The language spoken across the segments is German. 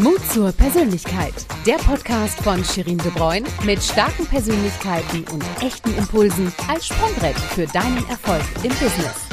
Mut zur Persönlichkeit. Der Podcast von Shirin De Bruyne mit starken Persönlichkeiten und echten Impulsen als Sprungbrett für deinen Erfolg im Business.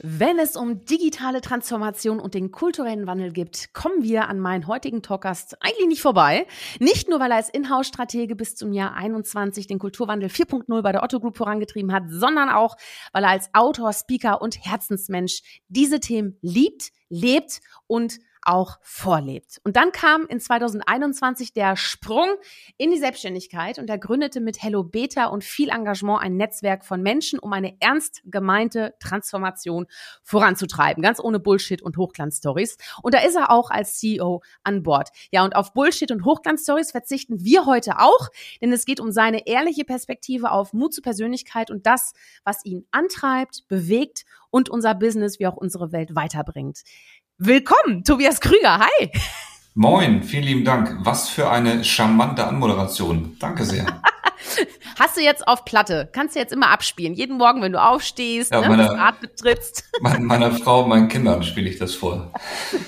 Wenn es um digitale Transformation und den kulturellen Wandel geht, kommen wir an meinen heutigen Talkgast eigentlich nicht vorbei. Nicht nur, weil er als Inhouse-Stratege bis zum Jahr 21 den Kulturwandel 4.0 bei der Otto Group vorangetrieben hat, sondern auch, weil er als Autor, Speaker und Herzensmensch diese Themen liebt, lebt und auch vorlebt. Und dann kam in 2021 der Sprung in die Selbstständigkeit und er gründete mit Hello Beta und viel Engagement ein Netzwerk von Menschen, um eine ernst gemeinte Transformation voranzutreiben. Ganz ohne Bullshit und Hochglanzstories. Und da ist er auch als CEO an Bord. Ja, und auf Bullshit und Hochglanzstories verzichten wir heute auch, denn es geht um seine ehrliche Perspektive auf Mut zur Persönlichkeit und das, was ihn antreibt, bewegt und unser Business wie auch unsere Welt weiterbringt. Willkommen, Tobias Krüger. Hi. Moin, vielen lieben Dank. Was für eine charmante Anmoderation. Danke sehr. Hast du jetzt auf Platte? Kannst du jetzt immer abspielen. Jeden Morgen, wenn du aufstehst, ja, ne, meine, das Rad betrittst. Mein, meiner Frau meinen Kindern spiele ich das vor.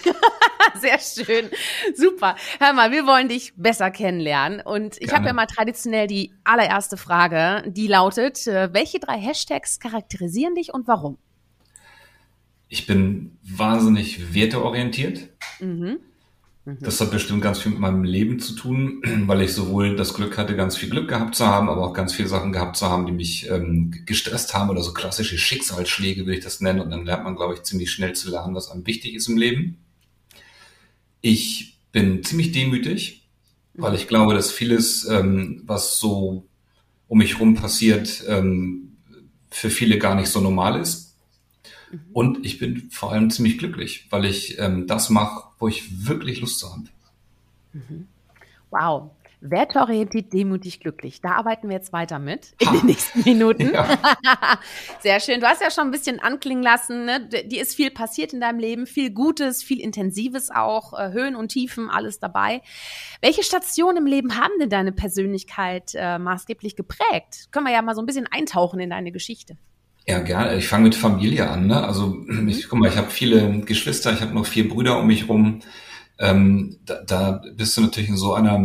Sehr schön. Super. Hör mal, wir wollen dich besser kennenlernen. Und ich habe ja mal traditionell die allererste Frage, die lautet, äh, welche drei Hashtags charakterisieren dich und warum? Ich bin wahnsinnig werteorientiert. Mhm. Mhm. Das hat bestimmt ganz viel mit meinem Leben zu tun, weil ich sowohl das Glück hatte, ganz viel Glück gehabt zu haben, aber auch ganz viele Sachen gehabt zu haben, die mich ähm, gestresst haben oder so klassische Schicksalsschläge, will ich das nennen. Und dann lernt man, glaube ich, ziemlich schnell zu lernen, was einem wichtig ist im Leben. Ich bin ziemlich demütig, weil ich glaube, dass vieles, ähm, was so um mich rum passiert, ähm, für viele gar nicht so normal ist Mhm. Und ich bin vor allem ziemlich glücklich, weil ich ähm, das mache, wo ich wirklich Lust zu habe. Mhm. Wow. Wertorientiert, demütig, glücklich. Da arbeiten wir jetzt weiter mit in ha. den nächsten Minuten. Ja. Sehr schön. Du hast ja schon ein bisschen anklingen lassen. Ne? Die ist viel passiert in deinem Leben, viel Gutes, viel Intensives auch, äh, Höhen und Tiefen, alles dabei. Welche Stationen im Leben haben denn deine Persönlichkeit äh, maßgeblich geprägt? Können wir ja mal so ein bisschen eintauchen in deine Geschichte. Ja, gerne. Ich fange mit Familie an. Ne? Also mhm. ich guck mal, ich habe viele Geschwister, ich habe noch vier Brüder um mich rum. Ähm, da, da bist du natürlich in so einer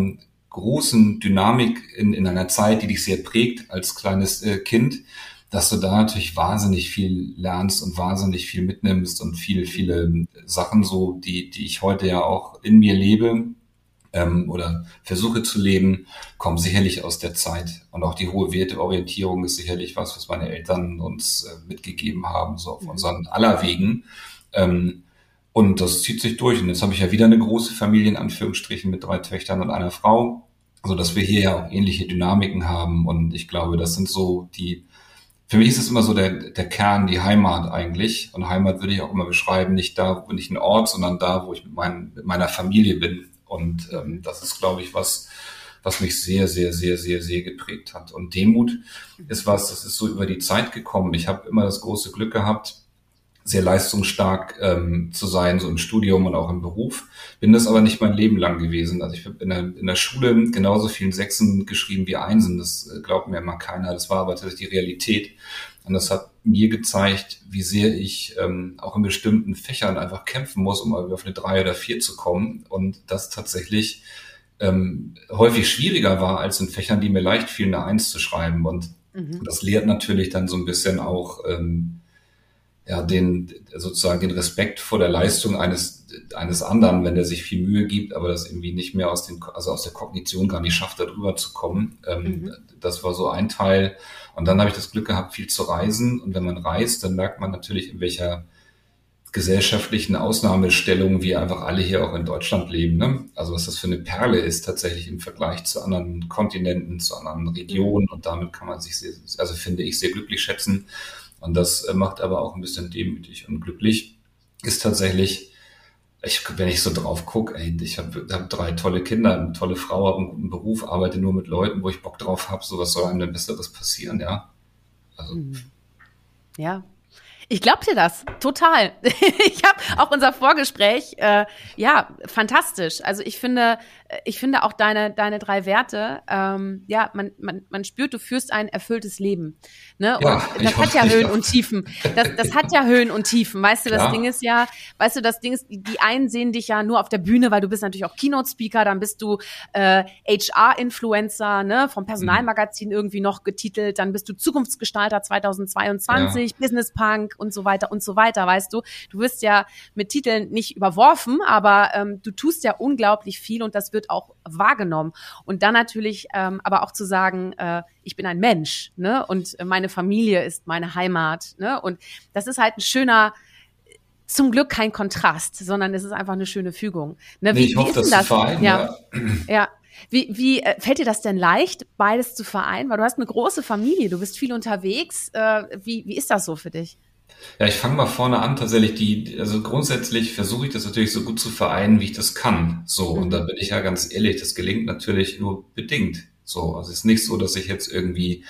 großen Dynamik in, in einer Zeit, die dich sehr prägt als kleines äh, Kind, dass du da natürlich wahnsinnig viel lernst und wahnsinnig viel mitnimmst und viele, viele Sachen so, die, die ich heute ja auch in mir lebe, ähm, oder versuche zu leben, kommen sicherlich aus der Zeit. Und auch die hohe Werteorientierung ist sicherlich was, was meine Eltern uns äh, mitgegeben haben, so auf mhm. unseren aller Wegen. Ähm, und das zieht sich durch. Und jetzt habe ich ja wieder eine große Familie, in Anführungsstrichen, mit drei Töchtern und einer Frau, so dass wir hier ja auch ähnliche Dynamiken haben. Und ich glaube, das sind so die, für mich ist es immer so der, der Kern, die Heimat eigentlich. Und Heimat würde ich auch immer beschreiben, nicht da, wo nicht ein Ort, sondern da, wo ich mit, mein, mit meiner Familie bin. Und ähm, das ist, glaube ich, was, was mich sehr, sehr, sehr, sehr, sehr geprägt hat. Und Demut ist was, das ist so über die Zeit gekommen. Ich habe immer das große Glück gehabt, sehr leistungsstark ähm, zu sein, so im Studium und auch im Beruf. Bin das aber nicht mein Leben lang gewesen. Also ich habe in der, in der Schule genauso vielen Sechsen geschrieben wie Einsen. Das äh, glaubt mir immer keiner. Das war aber tatsächlich die Realität. Und das hat mir gezeigt, wie sehr ich ähm, auch in bestimmten Fächern einfach kämpfen muss, um auf eine drei oder vier zu kommen. Und das tatsächlich ähm, häufig schwieriger war, als in Fächern, die mir leicht fielen, eine Eins zu schreiben. Und mhm. das lehrt natürlich dann so ein bisschen auch ähm, ja, den, sozusagen den Respekt vor der Leistung eines, eines anderen, wenn der sich viel Mühe gibt, aber das irgendwie nicht mehr aus den, also aus der Kognition gar nicht schafft, darüber zu kommen. Ähm, mhm. Das war so ein Teil. Und dann habe ich das Glück gehabt, viel zu reisen. Und wenn man reist, dann merkt man natürlich, in welcher gesellschaftlichen Ausnahmestellung wir einfach alle hier auch in Deutschland leben. Ne? Also was das für eine Perle ist tatsächlich im Vergleich zu anderen Kontinenten, zu anderen Regionen. Und damit kann man sich sehr, also finde ich, sehr glücklich schätzen. Und das äh, macht aber auch ein bisschen demütig und glücklich. Ist tatsächlich, ich, wenn ich so drauf gucke, ey, ich habe hab drei tolle Kinder, eine tolle Frau, habe einen guten Beruf, arbeite nur mit Leuten, wo ich Bock drauf habe, so was soll einem denn Besseres passieren, ja? Also. Hm. Ja, ich glaube dir das, total. Ich habe auch unser Vorgespräch, äh, ja, fantastisch. Also ich finde, ich finde auch deine, deine drei Werte, ähm, ja, man, man, man spürt, du führst ein erfülltes Leben. Ne? Und ja, das hat ja Höhen und Tiefen. Das, das hat ja Höhen und Tiefen. Weißt du, das Ding ist ja, weißt du, das Ding ist, die einen sehen dich ja nur auf der Bühne, weil du bist natürlich auch Keynote-Speaker, dann bist du äh, HR-Influencer, ne, vom Personalmagazin irgendwie noch getitelt, dann bist du Zukunftsgestalter 2022, ja. Business Punk und so weiter und so weiter, weißt du. Du wirst ja mit Titeln nicht überworfen, aber ähm, du tust ja unglaublich viel und das wird auch wahrgenommen. Und dann natürlich ähm, aber auch zu sagen, äh, ich bin ein Mensch, ne, und meine Familie ist meine Heimat, ne, und das ist halt ein schöner, zum Glück kein Kontrast, sondern es ist einfach eine schöne Fügung. Ne, wie, nee, ich hoffe, wie ist das? Vereinen, ja. ja. ja. Wie, wie äh, fällt dir das denn leicht, beides zu vereinen? Weil du hast eine große Familie, du bist viel unterwegs. Äh, wie, wie ist das so für dich? Ja, ich fange mal vorne an. Tatsächlich, die, also grundsätzlich versuche ich das natürlich so gut zu vereinen, wie ich das kann. So, mhm. und da bin ich ja ganz ehrlich, das gelingt natürlich nur bedingt. So, also es ist nicht so, dass ich jetzt irgendwie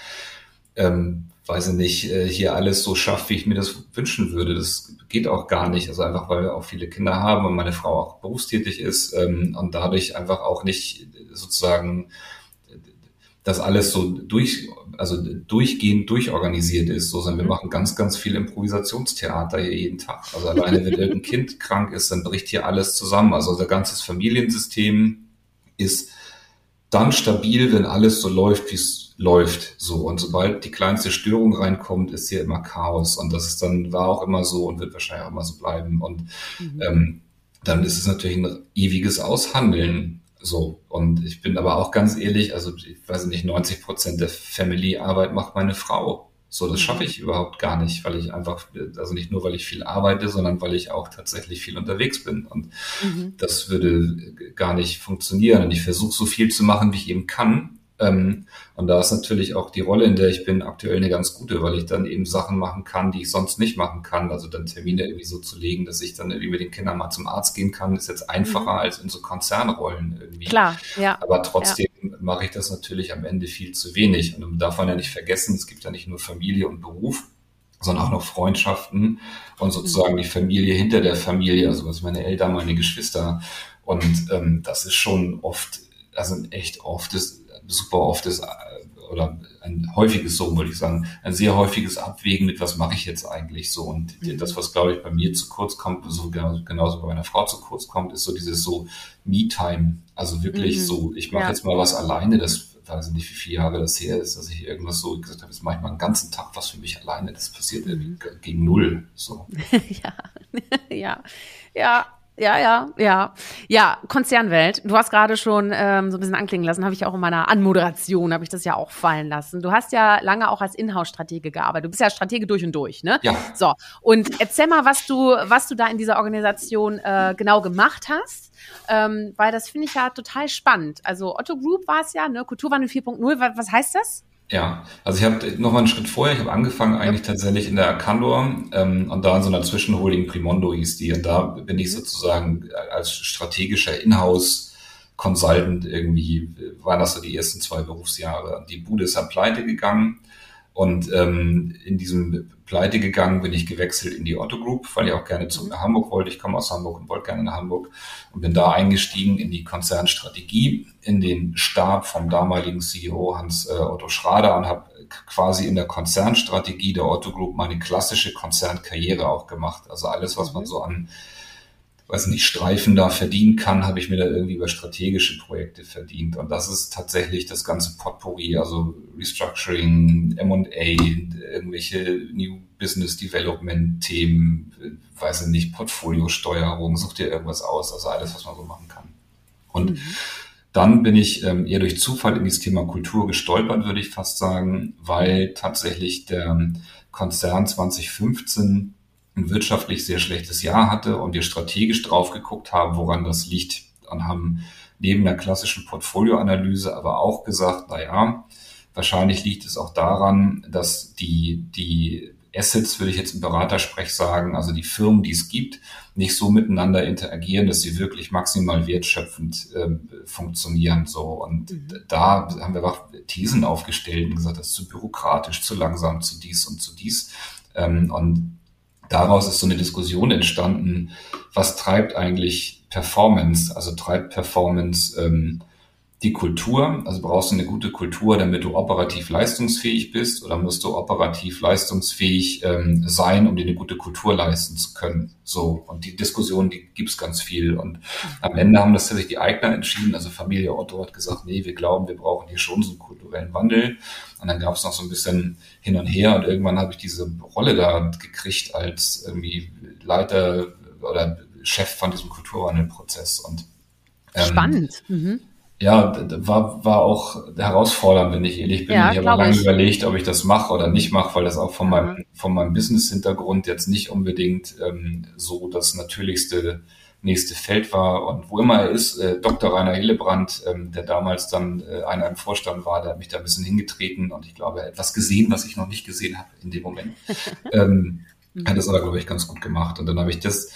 ähm, weiß ich nicht, äh, hier alles so schafft, wie ich mir das wünschen würde. Das geht auch gar nicht. Also einfach, weil wir auch viele Kinder haben und meine Frau auch berufstätig ist ähm, und dadurch einfach auch nicht sozusagen das alles so durch, also durchgehend durchorganisiert ist, so sondern wir mhm. machen ganz, ganz viel Improvisationstheater hier jeden Tag. Also alleine, wenn irgendein Kind krank ist, dann bricht hier alles zusammen. Also unser ganzes Familiensystem ist dann stabil, wenn alles so läuft, wie es läuft. So. Und sobald die kleinste Störung reinkommt, ist hier immer Chaos. Und das ist dann, war auch immer so und wird wahrscheinlich auch immer so bleiben. Und mhm. ähm, dann ist es natürlich ein ewiges Aushandeln. So. Und ich bin aber auch ganz ehrlich, also ich weiß nicht, 90 Prozent der Family-Arbeit macht meine Frau. So, das schaffe ich überhaupt gar nicht, weil ich einfach, also nicht nur, weil ich viel arbeite, sondern weil ich auch tatsächlich viel unterwegs bin. Und mhm. das würde gar nicht funktionieren. Und ich versuche so viel zu machen, wie ich eben kann. Ähm, und da ist natürlich auch die Rolle, in der ich bin, aktuell eine ganz gute, weil ich dann eben Sachen machen kann, die ich sonst nicht machen kann. Also dann Termine irgendwie so zu legen, dass ich dann irgendwie mit den Kindern mal zum Arzt gehen kann, ist jetzt einfacher mhm. als in so Konzernrollen irgendwie. Klar, ja. Aber trotzdem ja. mache ich das natürlich am Ende viel zu wenig. Und man darf man ja nicht vergessen, es gibt ja nicht nur Familie und Beruf, sondern auch noch Freundschaften und sozusagen mhm. die Familie hinter der Familie, also was meine Eltern, meine Geschwister. Und ähm, das ist schon oft, also echt oft ist super oft ist, äh, oder ein häufiges, so würde ich sagen, ein sehr häufiges Abwägen mit, was mache ich jetzt eigentlich so. Und mhm. das, was, glaube ich, bei mir zu kurz kommt, so genauso, bei meiner Frau zu kurz kommt, ist so dieses so Me-Time. Also wirklich mhm. so, ich mache ja. jetzt mal was alleine, das weiß ich nicht, wie viele Jahre das her ist, dass ich irgendwas so gesagt habe, jetzt mache ich mal einen ganzen Tag was für mich alleine. Das passiert mhm. gegen null. So. ja, ja, ja. Ja, ja, ja. Ja, Konzernwelt. Du hast gerade schon ähm, so ein bisschen anklingen lassen, habe ich auch in meiner Anmoderation, habe ich das ja auch fallen lassen. Du hast ja lange auch als Inhouse-Stratege gearbeitet. Du bist ja Stratege durch und durch, ne? Ja. So, und erzähl mal, was du, was du da in dieser Organisation äh, genau gemacht hast. Ähm, weil das finde ich ja total spannend. Also Otto Group war es ja, ne? Kulturwandel 4.0, was, was heißt das? Ja, also ich habe noch mal einen Schritt vorher, ich habe angefangen eigentlich ja. tatsächlich in der Arcandor ähm, und da in so einer Zwischenholding Primondo hieß die und da bin ich mhm. sozusagen als strategischer Inhouse Consultant irgendwie, waren das so die ersten zwei Berufsjahre. Die Bude ist am Pleite gegangen und ähm, in diesem Pleite gegangen bin ich gewechselt in die Otto Group, weil ich auch gerne zu mhm. Hamburg wollte. Ich komme aus Hamburg und wollte gerne nach Hamburg und bin da eingestiegen in die Konzernstrategie, in den Stab vom damaligen CEO Hans äh, Otto Schrader und habe quasi in der Konzernstrategie der Otto Group meine klassische Konzernkarriere auch gemacht. Also alles, was man mhm. so an weiß nicht, Streifen da verdienen kann, habe ich mir da irgendwie über strategische Projekte verdient. Und das ist tatsächlich das ganze Potpourri, also Restructuring, M&A, irgendwelche New Business Development Themen, weiß ich nicht, Portfoliosteuerung, such dir irgendwas aus, also alles, was man so machen kann. Und mhm. dann bin ich ähm, eher durch Zufall in dieses Thema Kultur gestolpert, würde ich fast sagen, weil tatsächlich der Konzern 2015 ein wirtschaftlich sehr schlechtes Jahr hatte und wir strategisch drauf geguckt haben, woran das liegt. Und haben neben der klassischen Portfolioanalyse aber auch gesagt, na ja, wahrscheinlich liegt es auch daran, dass die, die Assets, würde ich jetzt im Beratersprech sagen, also die Firmen, die es gibt, nicht so miteinander interagieren, dass sie wirklich maximal wertschöpfend äh, funktionieren. So und mhm. da haben wir auch Thesen aufgestellt und gesagt, das ist zu bürokratisch, zu langsam, zu dies und zu dies. Ähm, und daraus ist so eine Diskussion entstanden, was treibt eigentlich Performance? Also treibt Performance ähm, die Kultur, also brauchst du eine gute Kultur, damit du operativ leistungsfähig bist oder musst du operativ leistungsfähig ähm, sein, um dir eine gute Kultur leisten zu können. So, und die Diskussion, die gibt's ganz viel. Und am Ende haben das tatsächlich die Eigner entschieden. Also Familie Otto hat gesagt, nee, wir glauben, wir brauchen hier schon so einen kulturellen Wandel. Und dann gab's noch so ein bisschen hin und her und irgendwann habe ich diese Rolle da gekriegt als irgendwie Leiter oder Chef von diesem Kulturwandelprozess. Und ähm, Spannend. Mhm ja, war, war auch herausfordernd, wenn ich ehrlich bin. Ja, ich habe lange ich. überlegt, ob ich das mache oder nicht mache, weil das auch von meinem, mhm. von meinem Business-Hintergrund jetzt nicht unbedingt ähm, so das natürlichste nächste Feld war. Und wo immer er ist, äh, Dr. Rainer Hillebrand, ähm, der damals dann äh, einer im Vorstand war, der hat mich da ein bisschen hingetreten und ich glaube, er hat etwas gesehen, was ich noch nicht gesehen habe in dem Moment. ähm, hat das aber, glaube ich, ganz gut gemacht. Und dann habe ich das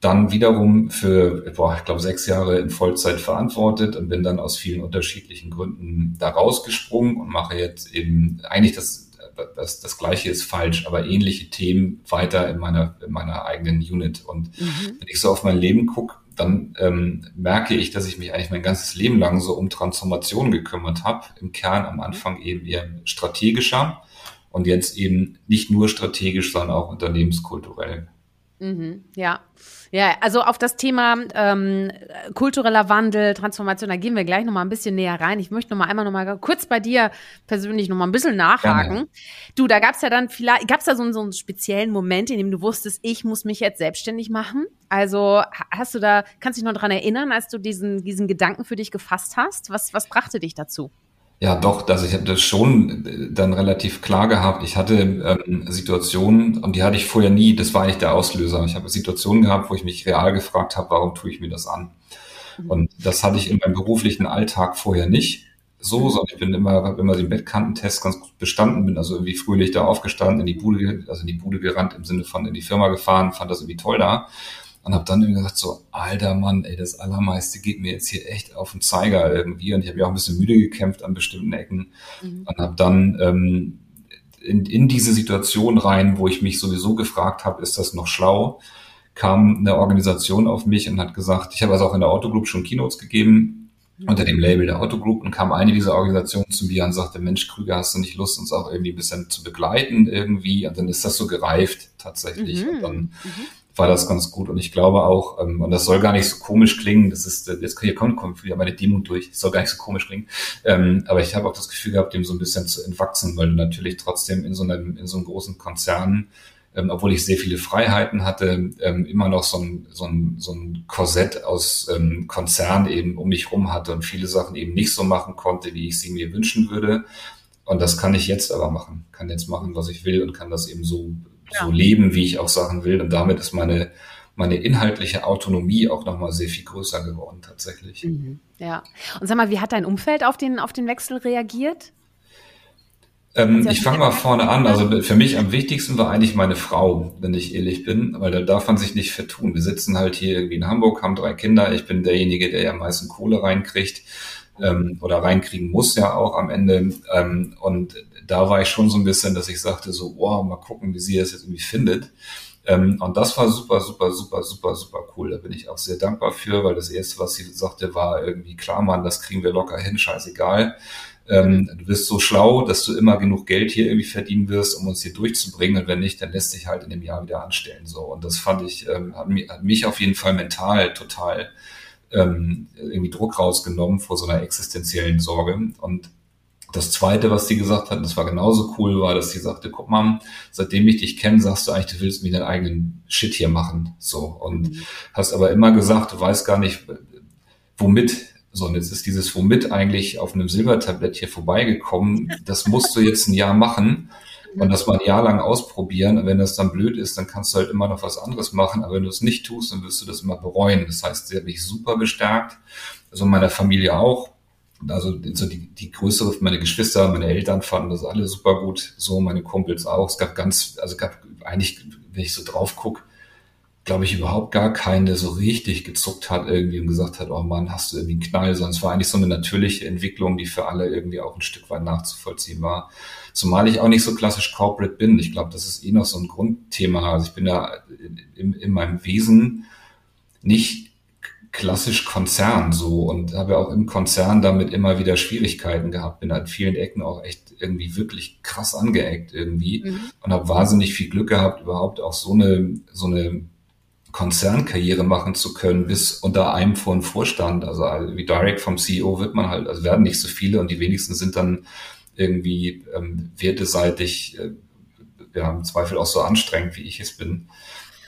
dann wiederum für, boah, ich glaube, sechs Jahre in Vollzeit verantwortet und bin dann aus vielen unterschiedlichen Gründen da rausgesprungen und mache jetzt eben eigentlich das, das, das Gleiche ist falsch, aber ähnliche Themen weiter in meiner, in meiner eigenen Unit. Und mhm. wenn ich so auf mein Leben gucke, dann ähm, merke ich, dass ich mich eigentlich mein ganzes Leben lang so um Transformation gekümmert habe. Im Kern am Anfang eben eher strategischer und jetzt eben nicht nur strategisch, sondern auch unternehmenskulturell. Mhm, ja. Ja, also auf das Thema ähm, kultureller Wandel, Transformation, da gehen wir gleich nochmal ein bisschen näher rein. Ich möchte nochmal einmal nochmal kurz bei dir persönlich nochmal ein bisschen nachhaken. Gerne. Du, da gab's ja dann vielleicht, gab's da so, so einen speziellen Moment, in dem du wusstest, ich muss mich jetzt selbstständig machen? Also hast du da, kannst du dich noch dran erinnern, als du diesen, diesen Gedanken für dich gefasst hast? Was, was brachte dich dazu? Ja, doch, also ich habe das schon äh, dann relativ klar gehabt. Ich hatte ähm, Situationen, und die hatte ich vorher nie, das war eigentlich der Auslöser. Ich habe Situationen gehabt, wo ich mich real gefragt habe, warum tue ich mir das an? Mhm. Und das hatte ich in meinem beruflichen Alltag vorher nicht so, mhm. sondern ich bin immer, habe immer den Bettkantentest ganz gut bestanden, bin also irgendwie fröhlich da aufgestanden, in die Bude, also in die Bude gerannt, im Sinne von in die Firma gefahren, fand das irgendwie toll da und habe dann irgendwie gesagt so, alter Mann, ey, das Allermeiste geht mir jetzt hier echt auf den Zeiger irgendwie und ich habe ja auch ein bisschen müde gekämpft an bestimmten Ecken mhm. und habe dann ähm, in, in diese Situation rein, wo ich mich sowieso gefragt habe, ist das noch schlau, kam eine Organisation auf mich und hat gesagt, ich habe also auch in der Autogroup schon Keynotes gegeben, mhm. unter dem Label der Autogroup und kam eine dieser Organisationen zu mir und sagte, Mensch, Krüger, hast du nicht Lust, uns auch irgendwie ein bisschen zu begleiten irgendwie? Und dann ist das so gereift tatsächlich. Mhm. Und dann mhm war das ganz gut. Und ich glaube auch, ähm, und das soll gar nicht so komisch klingen, das ist, äh, jetzt hier kommt, kommt wieder meine Demut durch, das soll gar nicht so komisch klingen. Ähm, aber ich habe auch das Gefühl gehabt, dem so ein bisschen zu entwachsen, weil du natürlich trotzdem in so einem, in so einem großen Konzern, ähm, obwohl ich sehr viele Freiheiten hatte, ähm, immer noch so ein, so ein, so ein Korsett aus ähm, Konzern eben um mich rum hatte und viele Sachen eben nicht so machen konnte, wie ich sie mir wünschen würde. Und das kann ich jetzt aber machen, kann jetzt machen, was ich will und kann das eben so ja. so leben, wie ich auch Sachen will. Und damit ist meine, meine inhaltliche Autonomie auch nochmal sehr viel größer geworden tatsächlich. Mhm. Ja. Und sag mal, wie hat dein Umfeld auf den, auf den Wechsel reagiert? Ähm, ich fange mal vorne an. Also für mich am wichtigsten war eigentlich meine Frau, wenn ich ehrlich bin, weil da darf man sich nicht vertun. Wir sitzen halt hier irgendwie in Hamburg, haben drei Kinder. Ich bin derjenige, der ja am meisten Kohle reinkriegt ähm, oder reinkriegen muss ja auch am Ende. Ähm, und da war ich schon so ein bisschen, dass ich sagte so, wow, mal gucken, wie sie das jetzt irgendwie findet. Ähm, und das war super, super, super, super, super cool. Da bin ich auch sehr dankbar für, weil das erste, was sie sagte, war irgendwie, klar, Mann, das kriegen wir locker hin, scheißegal. Ähm, du bist so schlau, dass du immer genug Geld hier irgendwie verdienen wirst, um uns hier durchzubringen. Und wenn nicht, dann lässt sich halt in dem Jahr wieder anstellen. So. Und das fand ich, ähm, hat, mich, hat mich auf jeden Fall mental total ähm, irgendwie Druck rausgenommen vor so einer existenziellen Sorge. Und das zweite, was sie gesagt hat, das war genauso cool, war, dass sie sagte, guck mal, seitdem ich dich kenne, sagst du eigentlich, du willst mir deinen eigenen Shit hier machen. So. Und mhm. hast aber immer gesagt, du weißt gar nicht, womit. So, und jetzt ist dieses womit eigentlich auf einem Silbertablett hier vorbeigekommen. Das musst du jetzt ein Jahr machen und das mal ein Jahr lang ausprobieren. Und wenn das dann blöd ist, dann kannst du halt immer noch was anderes machen. Aber wenn du es nicht tust, dann wirst du das immer bereuen. Das heißt, sie hat mich super bestärkt. Also meiner Familie auch also so die, die größere, meine Geschwister, meine Eltern fanden das alle super gut, so meine Kumpels auch. Es gab ganz, also gab eigentlich, wenn ich so drauf guck, glaube ich, überhaupt gar keinen, der so richtig gezuckt hat irgendwie und gesagt hat, oh Mann, hast du irgendwie einen Knall, sondern es war eigentlich so eine natürliche Entwicklung, die für alle irgendwie auch ein Stück weit nachzuvollziehen war. Zumal ich auch nicht so klassisch Corporate bin. Ich glaube, das ist eh noch so ein Grundthema. Also ich bin da in, in meinem Wesen nicht klassisch Konzern so und habe auch im Konzern damit immer wieder Schwierigkeiten gehabt. Bin an vielen Ecken auch echt irgendwie wirklich krass angeeckt irgendwie mhm. und habe wahnsinnig viel Glück gehabt, überhaupt auch so eine so eine Konzernkarriere machen zu können, bis unter einem vor Vorstand. Also wie direct vom CEO wird man halt, also werden nicht so viele und die wenigsten sind dann irgendwie ähm, werteseitig, äh, ja, im Zweifel auch so anstrengend, wie ich es bin.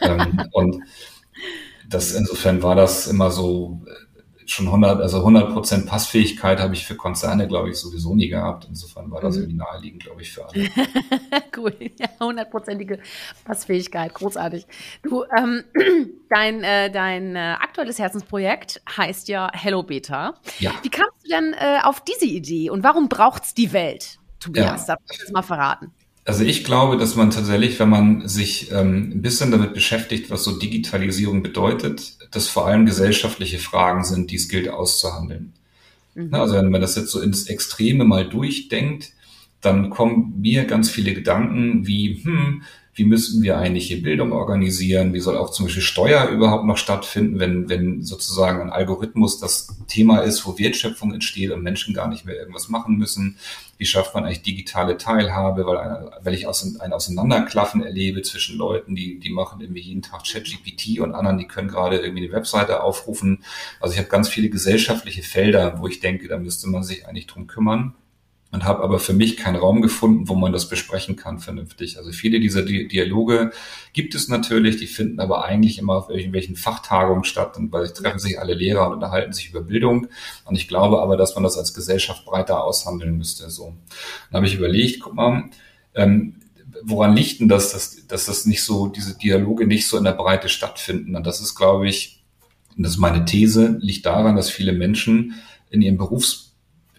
ähm, und das insofern war das immer so äh, schon 100, also 100 Prozent Passfähigkeit habe ich für Konzerne, glaube ich, sowieso nie gehabt. Insofern war das mhm. irgendwie naheliegend, glaube ich, für alle. cool, ja, hundertprozentige Passfähigkeit, großartig. Du, ähm, dein, äh, dein äh, aktuelles Herzensprojekt heißt ja Hello Beta. Ja. Wie kamst du denn äh, auf diese Idee und warum braucht's die Welt, Tobias? Ja. Darf ich das mal verraten? Also ich glaube, dass man tatsächlich, wenn man sich ähm, ein bisschen damit beschäftigt, was so Digitalisierung bedeutet, dass vor allem gesellschaftliche Fragen sind, die es gilt auszuhandeln. Mhm. Also wenn man das jetzt so ins Extreme mal durchdenkt, dann kommen mir ganz viele Gedanken wie, hm, wie müssten wir eigentlich hier Bildung organisieren, wie soll auch zum Beispiel Steuer überhaupt noch stattfinden, wenn, wenn sozusagen ein Algorithmus das Thema ist, wo Wertschöpfung entsteht und Menschen gar nicht mehr irgendwas machen müssen. Wie schafft man eigentlich digitale Teilhabe, weil, weil ich ein Auseinanderklaffen erlebe zwischen Leuten, die, die machen irgendwie jeden Tag ChatGPT und anderen, die können gerade irgendwie eine Webseite aufrufen. Also ich habe ganz viele gesellschaftliche Felder, wo ich denke, da müsste man sich eigentlich drum kümmern und habe aber für mich keinen Raum gefunden, wo man das besprechen kann vernünftig. Also viele dieser Dialoge gibt es natürlich, die finden aber eigentlich immer auf irgendwelchen Fachtagungen statt und weil treffen sich alle Lehrer und unterhalten sich über Bildung. Und ich glaube aber, dass man das als Gesellschaft breiter aushandeln müsste. So, dann habe ich überlegt, guck mal, ähm, woran liegt denn das, dass, dass das nicht so, diese Dialoge nicht so in der Breite stattfinden? Und das ist, glaube ich, und das ist meine These, liegt daran, dass viele Menschen in ihrem Berufs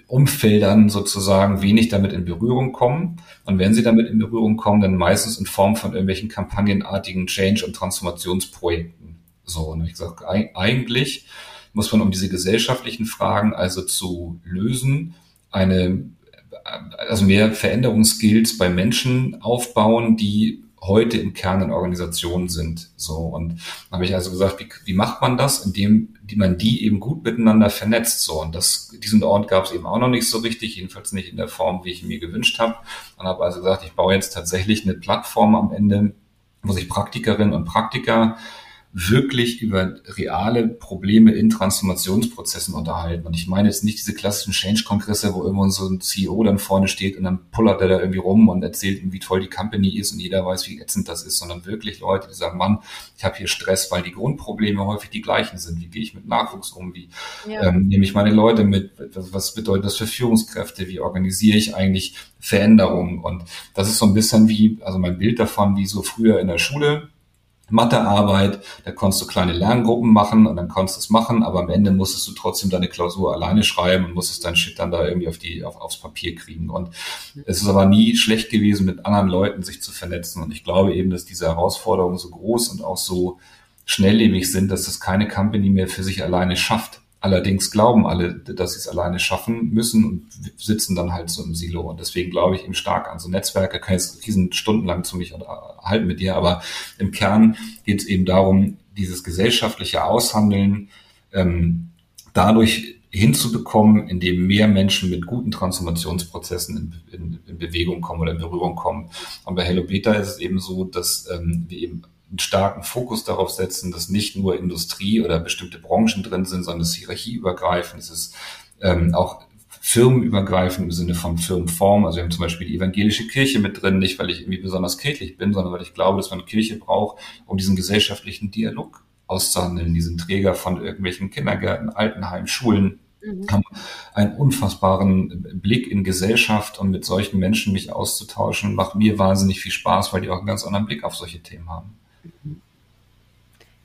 Umfeldern sozusagen wenig damit in Berührung kommen. Und wenn sie damit in Berührung kommen, dann meistens in Form von irgendwelchen kampagnenartigen Change- und Transformationsprojekten. So, und ich sage, eigentlich muss man, um diese gesellschaftlichen Fragen also zu lösen, eine, also mehr Veränderungsskills bei Menschen aufbauen, die heute im Kern in Organisationen sind. So und habe ich also gesagt, wie, wie macht man das, indem die man die eben gut miteinander vernetzt. So und das diesen Ort gab es eben auch noch nicht so richtig, jedenfalls nicht in der Form, wie ich mir gewünscht habe. Und habe also gesagt, ich baue jetzt tatsächlich eine Plattform am Ende, wo sich Praktikerinnen und Praktiker wirklich über reale Probleme in Transformationsprozessen unterhalten. Und ich meine jetzt nicht diese klassischen Change-Kongresse, wo irgendwo so ein CEO dann vorne steht und dann pullert er da irgendwie rum und erzählt ihm, wie toll die Company ist und jeder weiß, wie ätzend das ist, sondern wirklich Leute, die sagen, Mann, ich habe hier Stress, weil die Grundprobleme häufig die gleichen sind. Wie gehe ich mit Nachwuchs um? Wie ja. ähm, nehme ich meine Leute mit? Was, was bedeutet das für Führungskräfte? Wie organisiere ich eigentlich Veränderungen? Und das ist so ein bisschen wie, also mein Bild davon, wie so früher in der Schule, Mathearbeit, da konntest du kleine Lerngruppen machen und dann konntest du es machen, aber am Ende musstest du trotzdem deine Klausur alleine schreiben und musstest dein Shit dann da irgendwie auf die, auf, aufs Papier kriegen. Und es ist aber nie schlecht gewesen, mit anderen Leuten sich zu vernetzen. Und ich glaube eben, dass diese Herausforderungen so groß und auch so schnelllebig sind, dass das keine Company mehr für sich alleine schafft. Allerdings glauben alle, dass sie es alleine schaffen müssen und sitzen dann halt so im Silo. Und deswegen glaube ich eben stark an so Netzwerke. Kann jetzt riesen stundenlang zu mich halten mit dir, aber im Kern geht es eben darum, dieses gesellschaftliche Aushandeln ähm, dadurch hinzubekommen, indem mehr Menschen mit guten Transformationsprozessen in, in, in, Bewegung kommen oder in Berührung kommen. Und bei Hello Beta ist es eben so, dass ähm, wir eben einen starken Fokus darauf setzen, dass nicht nur Industrie oder bestimmte Branchen drin sind, sondern es ist hierarchieübergreifend, es ist ähm, auch firmenübergreifend im Sinne von Firmenform. Also wir haben zum Beispiel die evangelische Kirche mit drin, nicht weil ich irgendwie besonders kirchlich bin, sondern weil ich glaube, dass man Kirche braucht, um diesen gesellschaftlichen Dialog auszuhandeln. Die sind Träger von irgendwelchen Kindergärten, Altenheim, Schulen, mhm. haben einen unfassbaren Blick in Gesellschaft und mit solchen Menschen mich auszutauschen, macht mir wahnsinnig viel Spaß, weil die auch einen ganz anderen Blick auf solche Themen haben.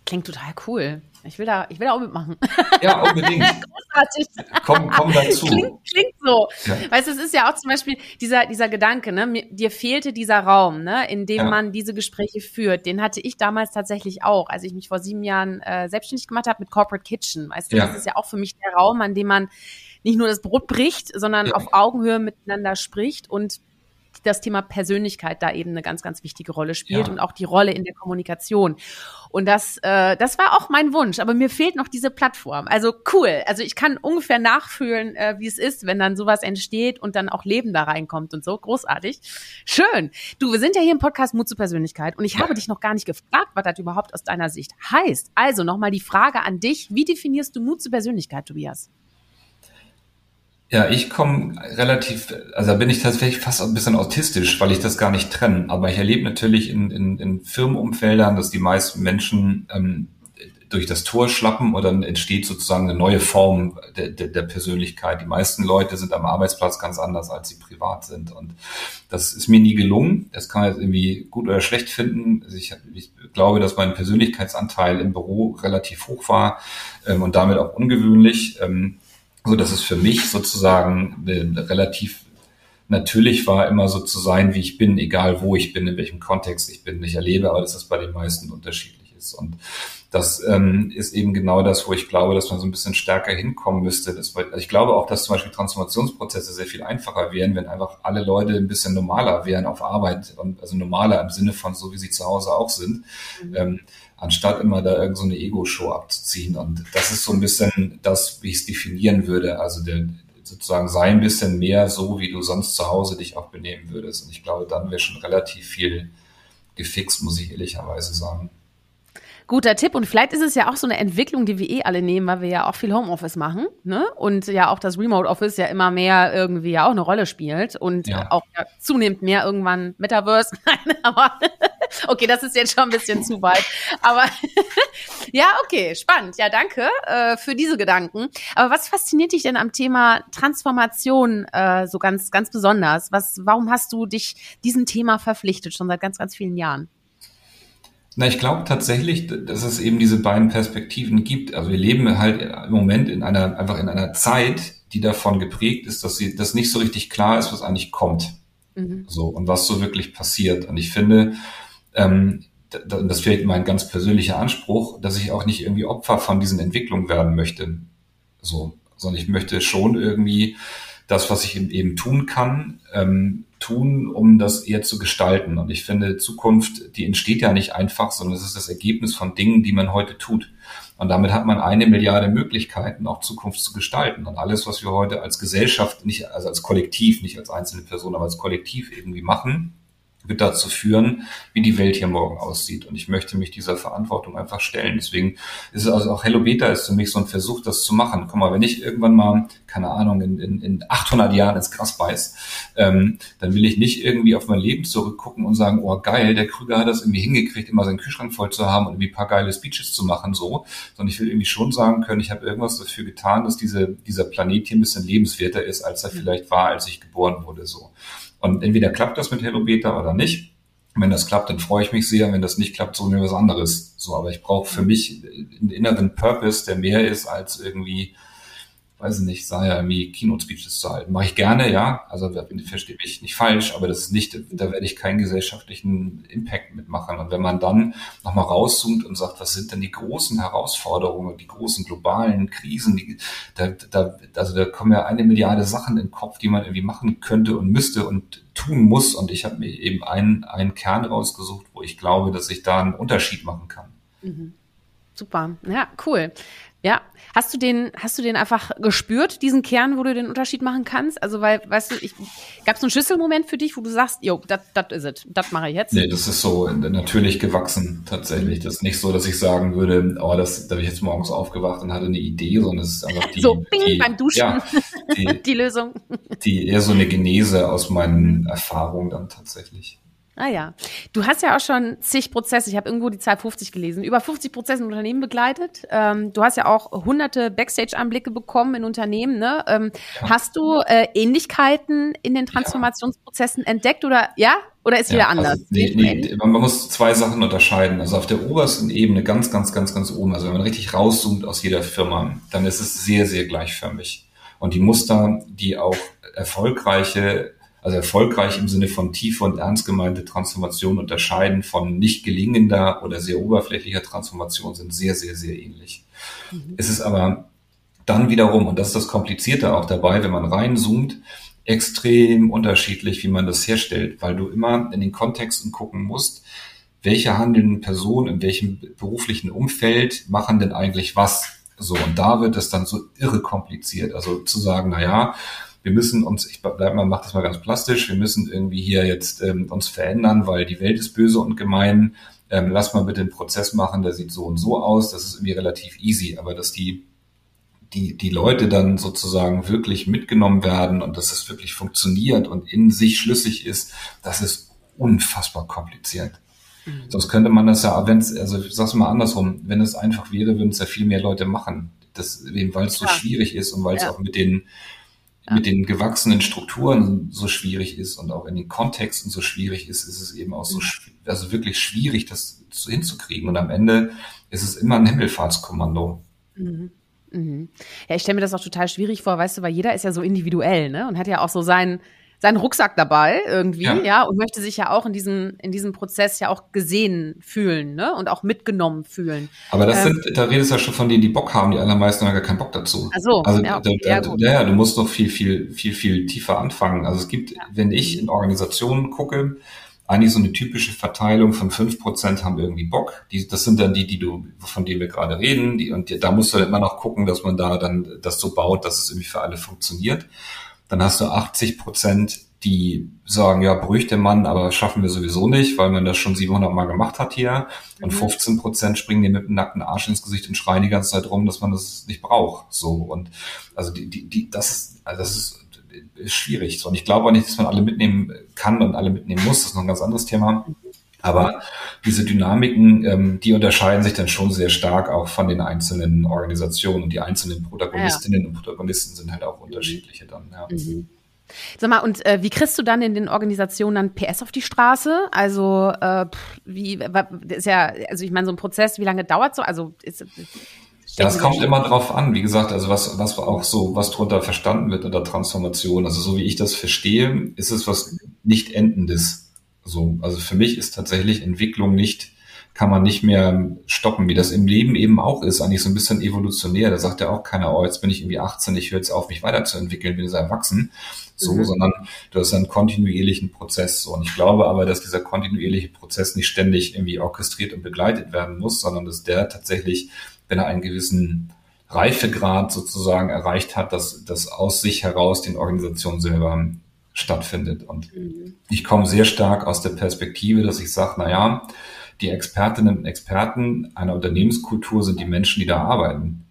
Klingt total cool. Ich will da, ich will da auch mitmachen. Ja, unbedingt. Großartig. Komm, komm dazu. Klingt, klingt so. Ja. Weißt du, es ist ja auch zum Beispiel dieser, dieser Gedanke, ne? Mir, dir fehlte dieser Raum, ne, in dem ja. man diese Gespräche führt. Den hatte ich damals tatsächlich auch, als ich mich vor sieben Jahren äh, selbstständig gemacht habe mit Corporate Kitchen. Weißt du, ja. das ist ja auch für mich der Raum, an dem man nicht nur das Brot bricht, sondern auf Augenhöhe miteinander spricht und das Thema Persönlichkeit da eben eine ganz, ganz wichtige Rolle spielt ja. und auch die Rolle in der Kommunikation. Und das, äh, das war auch mein Wunsch, aber mir fehlt noch diese Plattform. Also cool. Also ich kann ungefähr nachfühlen, äh, wie es ist, wenn dann sowas entsteht und dann auch Leben da reinkommt und so. Großartig. Schön. Du, wir sind ja hier im Podcast Mut zur Persönlichkeit und ich habe dich noch gar nicht gefragt, was das überhaupt aus deiner Sicht heißt. Also nochmal die Frage an dich. Wie definierst du Mut zur Persönlichkeit, Tobias? Ja, ich komme relativ, also da bin ich tatsächlich fast ein bisschen autistisch, weil ich das gar nicht trenne. Aber ich erlebe natürlich in, in, in Firmenumfeldern, dass die meisten Menschen ähm, durch das Tor schlappen und dann entsteht sozusagen eine neue Form der, der, der Persönlichkeit. Die meisten Leute sind am Arbeitsplatz ganz anders, als sie privat sind. Und das ist mir nie gelungen. Das kann man jetzt irgendwie gut oder schlecht finden. Also ich, ich glaube, dass mein Persönlichkeitsanteil im Büro relativ hoch war ähm, und damit auch ungewöhnlich. Ähm, so dass es für mich sozusagen relativ natürlich war, immer so zu sein, wie ich bin, egal wo ich bin, in welchem Kontext ich bin. Ich erlebe aber, dass das bei den meisten unterschiedlich ist. Und das ähm, ist eben genau das, wo ich glaube, dass man so ein bisschen stärker hinkommen müsste. Das, also ich glaube auch, dass zum Beispiel Transformationsprozesse sehr viel einfacher wären, wenn einfach alle Leute ein bisschen normaler wären auf Arbeit, und, also normaler im Sinne von so, wie sie zu Hause auch sind. Mhm. Ähm, anstatt immer da irgendeine so Ego-Show abzuziehen. Und das ist so ein bisschen das, wie ich es definieren würde. Also der, sozusagen sei ein bisschen mehr so, wie du sonst zu Hause dich auch benehmen würdest. Und ich glaube, dann wäre schon relativ viel gefixt, muss ich ehrlicherweise sagen. Guter Tipp. Und vielleicht ist es ja auch so eine Entwicklung, die wir eh alle nehmen, weil wir ja auch viel Homeoffice machen, ne? Und ja auch das Remote Office ja immer mehr irgendwie ja auch eine Rolle spielt und ja. auch ja, zunehmend mehr irgendwann Metaverse. Nein, aber okay, das ist jetzt schon ein bisschen zu weit. Aber ja, okay, spannend. Ja, danke äh, für diese Gedanken. Aber was fasziniert dich denn am Thema Transformation äh, so ganz, ganz besonders? Was, warum hast du dich diesem Thema verpflichtet, schon seit ganz, ganz vielen Jahren? Na, ich glaube tatsächlich, dass es eben diese beiden Perspektiven gibt. Also wir leben halt im Moment in einer, einfach in einer Zeit, die davon geprägt ist, dass sie, dass nicht so richtig klar ist, was eigentlich kommt. Mhm. So, und was so wirklich passiert. Und ich finde, ähm, das fehlt mein ganz persönlicher Anspruch, dass ich auch nicht irgendwie Opfer von diesen Entwicklungen werden möchte. So, sondern ich möchte schon irgendwie das, was ich eben tun kann, ähm, tun, um das eher zu gestalten. Und ich finde, Zukunft, die entsteht ja nicht einfach, sondern es ist das Ergebnis von Dingen, die man heute tut. Und damit hat man eine Milliarde Möglichkeiten, auch Zukunft zu gestalten. Und alles, was wir heute als Gesellschaft, nicht, also als Kollektiv, nicht als einzelne Person, aber als Kollektiv irgendwie machen, wird dazu führen, wie die Welt hier morgen aussieht. Und ich möchte mich dieser Verantwortung einfach stellen. Deswegen ist es also auch Hello Beta ist für mich so ein Versuch, das zu machen. Guck mal, wenn ich irgendwann mal, keine Ahnung, in, in, in 800 Jahren ins Gras beiß, ähm, dann will ich nicht irgendwie auf mein Leben zurückgucken und sagen, oh geil, der Krüger hat das irgendwie hingekriegt, immer seinen Kühlschrank voll zu haben und irgendwie ein paar geile Speeches zu machen, so. Sondern ich will irgendwie schon sagen können, ich habe irgendwas dafür getan, dass diese, dieser Planet hier ein bisschen lebenswerter ist, als er vielleicht war, als ich geboren wurde, so. Und entweder klappt das mit Hello Beta oder nicht. Wenn das klappt, dann freue ich mich sehr. Wenn das nicht klappt, so mir was anderes. So, aber ich brauche für mich einen inneren Purpose, der mehr ist als irgendwie weiß ich nicht, sei ja irgendwie Keynote-Speeches zu halten. Mache ich gerne, ja. Also verstehe mich nicht falsch, aber das ist nicht, da werde ich keinen gesellschaftlichen Impact mitmachen. Und wenn man dann nochmal rauszoomt und sagt, was sind denn die großen Herausforderungen, die großen globalen Krisen, die, da, da, also da kommen ja eine Milliarde Sachen in den Kopf, die man irgendwie machen könnte und müsste und tun muss. Und ich habe mir eben einen, einen Kern rausgesucht, wo ich glaube, dass ich da einen Unterschied machen kann. Mhm. Super, ja, cool. Ja, hast du den, hast du den einfach gespürt, diesen Kern, wo du den Unterschied machen kannst? Also, weil, weißt du, ich, gab es einen Schlüsselmoment für dich, wo du sagst, jo, das is it, das mache ich jetzt? Nee, das ist so natürlich gewachsen, tatsächlich. Das ist nicht so, dass ich sagen würde, oh, das, da bin ich jetzt morgens aufgewacht und hatte eine Idee, sondern es ist einfach die, so, bing, die, beim Duschen, ja, die, die Lösung. Die eher so eine Genese aus meinen Erfahrungen dann tatsächlich. Ah ja. Du hast ja auch schon zig Prozesse, ich habe irgendwo die Zahl 50 gelesen, über 50 Prozesse in Unternehmen begleitet. Ähm, du hast ja auch hunderte Backstage-Einblicke bekommen in Unternehmen. Ne? Ähm, ja. Hast du äh, Ähnlichkeiten in den Transformationsprozessen ja. entdeckt oder ja? Oder ist jeder anders? Also, nee, nee, man muss zwei Sachen unterscheiden. Also auf der obersten Ebene ganz, ganz, ganz, ganz oben, also wenn man richtig rauszoomt aus jeder Firma, dann ist es sehr, sehr gleichförmig. Und die Muster, die auch erfolgreiche, also erfolgreich im Sinne von tiefe und ernst gemeinte Transformation unterscheiden von nicht gelingender oder sehr oberflächlicher Transformation, sind sehr, sehr, sehr ähnlich. Mhm. Es ist aber dann wiederum, und das ist das Komplizierte auch dabei, wenn man reinzoomt, extrem unterschiedlich, wie man das herstellt, weil du immer in den Kontexten gucken musst, welche handelnden Personen in welchem beruflichen Umfeld machen denn eigentlich was? So, und da wird es dann so irre kompliziert. Also zu sagen, na ja, wir müssen uns, ich bleib mal, mach das mal ganz plastisch, wir müssen irgendwie hier jetzt ähm, uns verändern, weil die Welt ist böse und gemein. Ähm, lass mal bitte einen Prozess machen, der sieht so und so aus. Das ist irgendwie relativ easy, aber dass die die, die Leute dann sozusagen wirklich mitgenommen werden und dass es wirklich funktioniert und in sich schlüssig ist, das ist unfassbar kompliziert. Mhm. Sonst könnte man das ja, wenn es, also ich sag's mal andersrum, wenn es einfach wäre, würden es ja viel mehr Leute machen. Das, eben weil es so schwierig ist und weil es ja. auch mit den, ja. mit den gewachsenen Strukturen so schwierig ist und auch in den Kontexten so schwierig ist, ist es eben auch so, mhm. also wirklich schwierig, das hinzukriegen. Und am Ende ist es immer ein Himmelfahrtskommando. Mhm. Mhm. Ja, ich stelle mir das auch total schwierig vor, weißt du, weil jeder ist ja so individuell, ne? Und hat ja auch so seinen, seinen Rucksack dabei irgendwie, ja. ja, und möchte sich ja auch in diesem, in diesem Prozess ja auch gesehen fühlen, ne? Und auch mitgenommen fühlen. Aber das ähm, sind, da redest du ja schon von denen, die Bock haben, die allermeisten haben gar keinen Bock dazu. Ach so, also ja, okay, da, da, ja, du musst noch viel, viel, viel, viel tiefer anfangen. Also es gibt, ja. wenn ich in Organisationen gucke, eigentlich so eine typische Verteilung von fünf Prozent haben irgendwie Bock. Die, das sind dann die, die du, von denen wir gerade reden. Die, und die, da musst du immer noch gucken, dass man da dann das so baut, dass es irgendwie für alle funktioniert. Dann hast du 80 Prozent, die sagen, ja, bräuchte man, aber schaffen wir sowieso nicht, weil man das schon 700 Mal gemacht hat hier. Und 15 mhm. Prozent springen dir mit dem nackten Arsch ins Gesicht und schreien die ganze Zeit rum, dass man das nicht braucht. So. Und also die, die, die, das ist, also das ist ist schwierig. So, und ich glaube auch nicht, dass man alle mitnehmen kann und alle mitnehmen muss. Das ist noch ein ganz anderes Thema. Aber diese Dynamiken, ähm, die unterscheiden sich dann schon sehr stark auch von den einzelnen Organisationen und die einzelnen Protagonistinnen ja. und Protagonisten sind halt auch unterschiedliche dann. Ja. Mhm. Sag mal, und äh, wie kriegst du dann in den Organisationen dann PS auf die Straße? Also äh, wie ist ja, also ich meine, so ein Prozess, wie lange dauert so? Also ist, ja, es kommt immer drauf an, wie gesagt, also was, was auch so, was drunter verstanden wird unter Transformation. Also so wie ich das verstehe, ist es was nicht Endendes. So, also für mich ist tatsächlich Entwicklung nicht, kann man nicht mehr stoppen, wie das im Leben eben auch ist, eigentlich so ein bisschen evolutionär. Da sagt ja auch keiner, oh, jetzt bin ich irgendwie 18, ich höre jetzt auf, mich weiterzuentwickeln, bin jetzt erwachsen. So, mhm. sondern du hast einen kontinuierlichen Prozess. So. Und ich glaube aber, dass dieser kontinuierliche Prozess nicht ständig irgendwie orchestriert und begleitet werden muss, sondern dass der tatsächlich wenn er einen gewissen Reifegrad sozusagen erreicht hat, dass das aus sich heraus den Organisationen selber stattfindet. Und mhm. ich komme sehr stark aus der Perspektive, dass ich sage, na ja, die Expertinnen und Experten einer Unternehmenskultur sind die Menschen, die da arbeiten.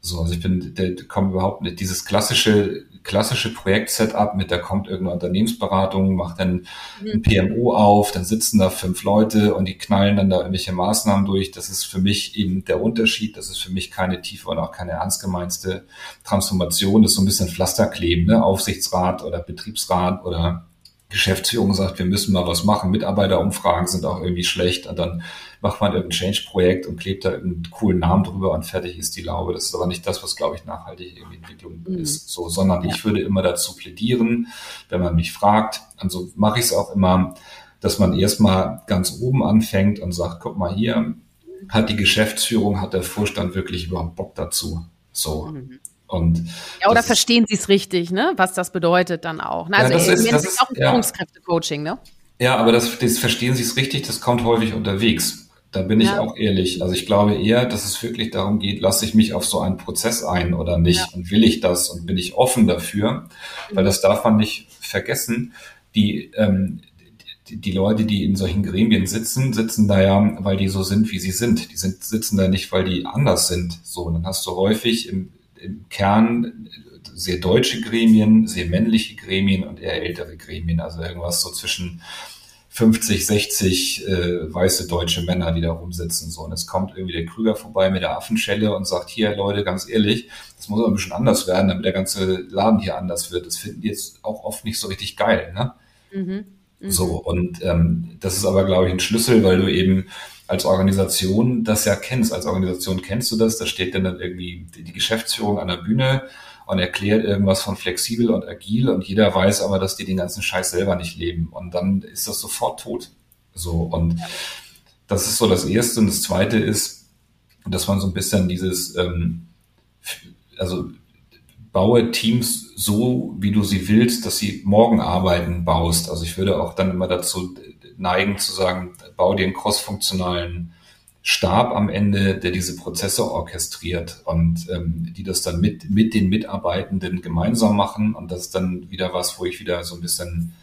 So, also ich bin, der kommt überhaupt nicht, dieses klassische klassische Projekt-Setup mit, da kommt irgendeine Unternehmensberatung, macht dann mhm. ein PMO auf, dann sitzen da fünf Leute und die knallen dann da irgendwelche Maßnahmen durch. Das ist für mich eben der Unterschied. Das ist für mich keine tiefe und auch keine ernst gemeinste Transformation. Das ist so ein bisschen Pflasterkleben, ne? Aufsichtsrat oder Betriebsrat oder Geschäftsführung sagt, wir müssen mal was machen. Mitarbeiterumfragen sind auch irgendwie schlecht. Und dann macht man irgendein Change-Projekt und klebt da einen coolen Namen drüber und fertig ist die Laube. Das ist aber nicht das, was, glaube ich, nachhaltige Entwicklung mhm. ist. So, sondern ja. ich würde immer dazu plädieren, wenn man mich fragt, und so mache ich es auch immer, dass man erstmal ganz oben anfängt und sagt, guck mal hier, hat die Geschäftsführung, hat der Vorstand wirklich überhaupt Bock dazu? So. Mhm. Und ja, oder verstehen Sie es richtig, ne? was das bedeutet dann auch. Ne? Also ja, das ist, das ist auch ein Führungskräfte-Coaching, ne? Ja, aber das, das verstehen Sie es richtig, das kommt häufig unterwegs. Da bin ich ja. auch ehrlich. Also ich glaube eher, dass es wirklich darum geht, lasse ich mich auf so einen Prozess ein oder nicht ja. und will ich das und bin ich offen dafür, mhm. weil das darf man nicht vergessen. Die, ähm, die, die Leute, die in solchen Gremien sitzen, sitzen da ja, weil die so sind, wie sie sind. Die sind, sitzen da nicht, weil die anders sind. So, und dann hast du häufig im, im Kern sehr deutsche Gremien, sehr männliche Gremien und eher ältere Gremien. Also irgendwas so zwischen 50, 60 äh, weiße deutsche Männer, die da rumsitzen. So. Und es kommt irgendwie der Krüger vorbei mit der Affenschelle und sagt, hier Leute, ganz ehrlich, das muss aber ein bisschen anders werden, damit der ganze Laden hier anders wird. Das finden die jetzt auch oft nicht so richtig geil. Ne? Mhm. Mhm. So, und ähm, das ist aber, glaube ich, ein Schlüssel, weil du eben als Organisation das ja kennst. Als Organisation kennst du das, da steht dann, dann irgendwie die Geschäftsführung an der Bühne und erklärt irgendwas von flexibel und agil und jeder weiß aber, dass die den ganzen Scheiß selber nicht leben und dann ist das sofort tot. So und das ist so das Erste und das Zweite ist, dass man so ein bisschen dieses, ähm, also baue Teams so, wie du sie willst, dass sie morgen arbeiten baust. Also ich würde auch dann immer dazu neigen zu sagen, bau dir einen crossfunktionalen Stab am Ende, der diese Prozesse orchestriert und ähm, die das dann mit, mit den Mitarbeitenden gemeinsam machen. Und das ist dann wieder was, wo ich wieder so ein bisschen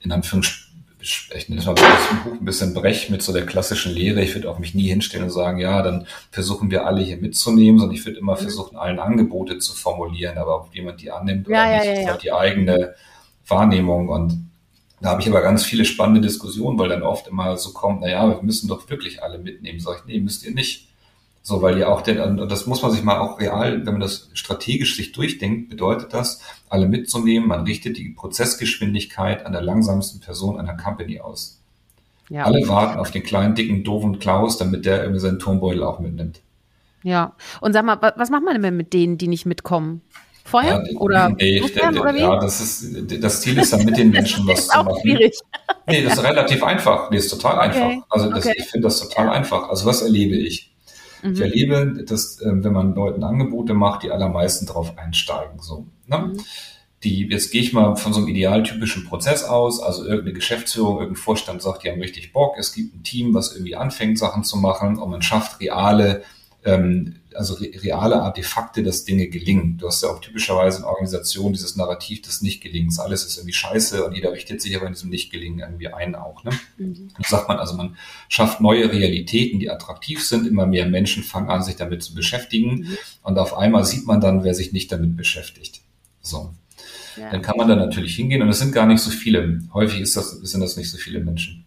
in Anführungsstrichen ich nenne mal ein bisschen brech mit so der klassischen Lehre. Ich würde auch mich nie hinstellen und sagen, ja, dann versuchen wir alle hier mitzunehmen, sondern ich würde immer mhm. versuchen, allen Angebote zu formulieren, aber ob jemand die annimmt ja, oder ja, nicht, ja, ist halt die eigene Wahrnehmung und da habe ich aber ganz viele spannende Diskussionen, weil dann oft immer so kommt, naja, wir müssen doch wirklich alle mitnehmen. Sag ich, nee, müsst ihr nicht. So, weil ihr auch denn, und das muss man sich mal auch real, wenn man das strategisch sich durchdenkt, bedeutet das, alle mitzunehmen. Man richtet die Prozessgeschwindigkeit an der langsamsten Person einer Company aus. Ja. Alle warten auf den kleinen, dicken, doofen Klaus, damit der irgendwie seinen Turmbeutel auch mitnimmt. Ja. Und sag mal, was macht man denn mit denen, die nicht mitkommen? Feuer? Ja, oder, nee, oder wie? Ja, das ist, das Ziel ist dann mit den Menschen was zu machen. Schwierig. Nee, das ist relativ einfach. Nee, ist total einfach. Okay. Also das, okay. ich finde das total einfach. Also was erlebe ich? Mhm. Ich erlebe, dass, ähm, wenn man Leuten Angebote macht, die allermeisten darauf einsteigen, so, ne? Mhm. Die, jetzt gehe ich mal von so einem idealtypischen Prozess aus, also irgendeine Geschäftsführung, irgendein Vorstand sagt, die haben richtig Bock, es gibt ein Team, was irgendwie anfängt, Sachen zu machen und man schafft reale ähm, also reale Artefakte, dass Dinge gelingen. Du hast ja auch typischerweise in Organisationen dieses Narrativ des Nichtgelingens. Alles ist irgendwie scheiße und jeder richtet sich aber in diesem Nichtgelingen irgendwie ein auch. Ne? Mhm. Das sagt man also, man schafft neue Realitäten, die attraktiv sind. Immer mehr Menschen fangen an, sich damit zu beschäftigen. Mhm. Und auf einmal sieht man dann, wer sich nicht damit beschäftigt. So. Ja. Dann kann man da natürlich hingehen und es sind gar nicht so viele. Häufig ist das, sind das nicht so viele Menschen.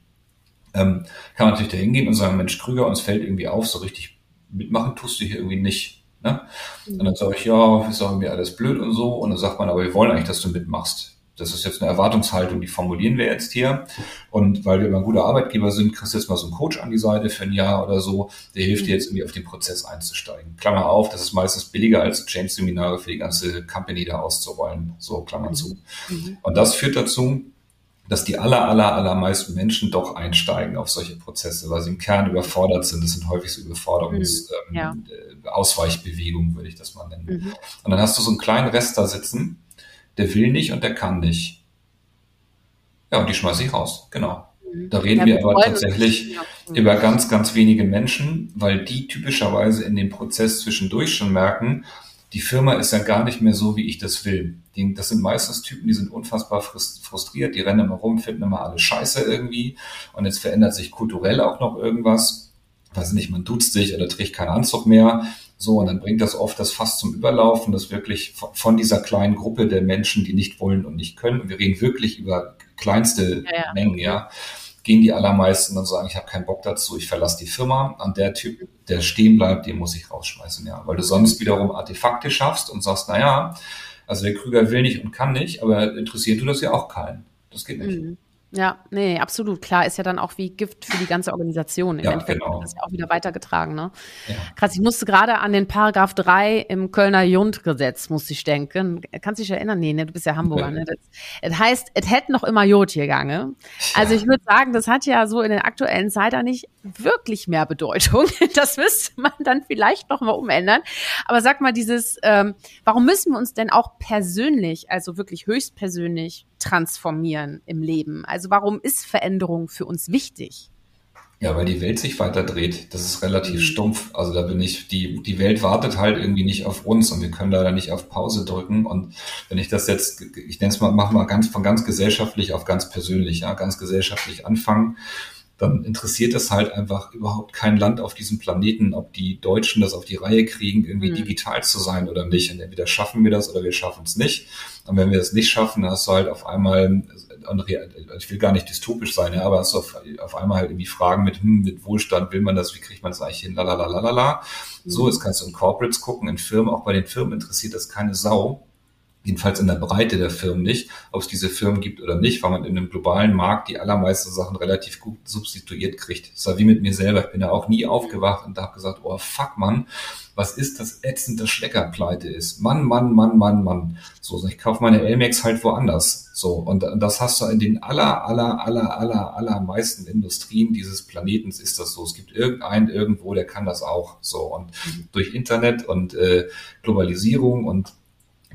Ähm, kann man natürlich da hingehen und sagen, Mensch, Krüger, uns fällt irgendwie auf, so richtig mitmachen tust du hier irgendwie nicht. Ne? Mhm. Und dann sage ich, ja, ist sagen mir alles blöd und so. Und dann sagt man, aber wir wollen eigentlich, dass du mitmachst. Das ist jetzt eine Erwartungshaltung, die formulieren wir jetzt hier. Und weil wir immer ein guter Arbeitgeber sind, kriegst du jetzt mal so einen Coach an die Seite für ein Jahr oder so, der hilft dir mhm. jetzt irgendwie auf den Prozess einzusteigen. Klammer auf, das ist meistens billiger als Change-Seminare für die ganze Company da auszurollen. So, Klammer mhm. zu. Und das führt dazu, dass die aller, aller, allermeisten Menschen doch einsteigen auf solche Prozesse, weil sie im Kern überfordert sind. Das sind häufig so Überforderungs-, mhm. ja. ähm, äh, Ausweichbewegungen, würde ich das mal nennen. Mhm. Und dann hast du so einen kleinen Rest da sitzen, der will nicht und der kann nicht. Ja, und die schmeiße ich raus, genau. Mhm. Da reden ja, wir aber tatsächlich über ganz, ganz wenige Menschen, weil die typischerweise in dem Prozess zwischendurch schon merken, die Firma ist ja gar nicht mehr so, wie ich das will. Die, das sind meistens Typen, die sind unfassbar frustriert, die rennen immer rum, finden immer alles scheiße irgendwie. Und jetzt verändert sich kulturell auch noch irgendwas. Weiß nicht, man duzt sich oder trägt keinen Anzug mehr. So, und dann bringt das oft das fast zum Überlaufen, das wirklich von dieser kleinen Gruppe der Menschen, die nicht wollen und nicht können. Und wir reden wirklich über kleinste ja, ja. Mengen, ja gehen die allermeisten und sagen, ich habe keinen Bock dazu, ich verlasse die Firma. Und der Typ, der stehen bleibt, den muss ich rausschmeißen, ja. Weil du sonst wiederum Artefakte schaffst und sagst, na ja, also der Krüger will nicht und kann nicht, aber interessiert du das ja auch keinen. Das geht nicht. Mhm. Ja, nee, absolut. Klar, ist ja dann auch wie Gift für die ganze Organisation. Im ja, Endeffekt genau. wird das ja auch wieder weitergetragen. Ne? Ja. Krass, ich musste gerade an den Paragraph 3 im Kölner Jundgesetz, musste ich denken. Kannst du dich erinnern? Nee, ne, du bist ja Hamburger. Ne? Das, das heißt, es hätte noch immer Jod hier gegangen. Also ich würde sagen, das hat ja so in den aktuellen Zeiten nicht wirklich mehr Bedeutung. Das müsste man dann vielleicht noch mal umändern. Aber sag mal, dieses, ähm, warum müssen wir uns denn auch persönlich, also wirklich höchstpersönlich transformieren im Leben? Also warum ist Veränderung für uns wichtig? Ja, weil die Welt sich weiter dreht. Das ist relativ mhm. stumpf. Also da bin ich, die, die Welt wartet halt irgendwie nicht auf uns und wir können leider nicht auf Pause drücken. Und wenn ich das jetzt, ich nenne es mal, mach mal ganz von ganz gesellschaftlich auf ganz persönlich, ja, ganz gesellschaftlich anfangen, dann interessiert es halt einfach überhaupt kein Land auf diesem Planeten, ob die Deutschen das auf die Reihe kriegen, irgendwie mhm. digital zu sein oder nicht. Und entweder schaffen wir das oder wir schaffen es nicht. Und wenn wir das nicht schaffen, dann hast du halt auf einmal, ich will gar nicht dystopisch sein, ja, aber hast du auf, auf einmal halt irgendwie Fragen mit, hm, mit Wohlstand, will man das, wie kriegt man das eigentlich hin, lalalalalala. Mhm. So, jetzt kannst du in Corporates gucken, in Firmen, auch bei den Firmen interessiert das keine Sau jedenfalls in der Breite der Firmen nicht, ob es diese Firmen gibt oder nicht, weil man in einem globalen Markt die allermeisten Sachen relativ gut substituiert kriegt. Das war wie mit mir selber. Ich bin ja auch nie aufgewacht und habe gesagt, oh fuck man, was ist das ätzend, dass Schlecker pleite ist? Mann, Mann, Mann, Mann, Mann. So, ich kaufe meine Elmex halt woanders. So, und das hast du in den aller, aller, aller, aller, aller meisten Industrien dieses Planetens ist das so. Es gibt irgendeinen irgendwo, der kann das auch. So, und mhm. durch Internet und äh, Globalisierung und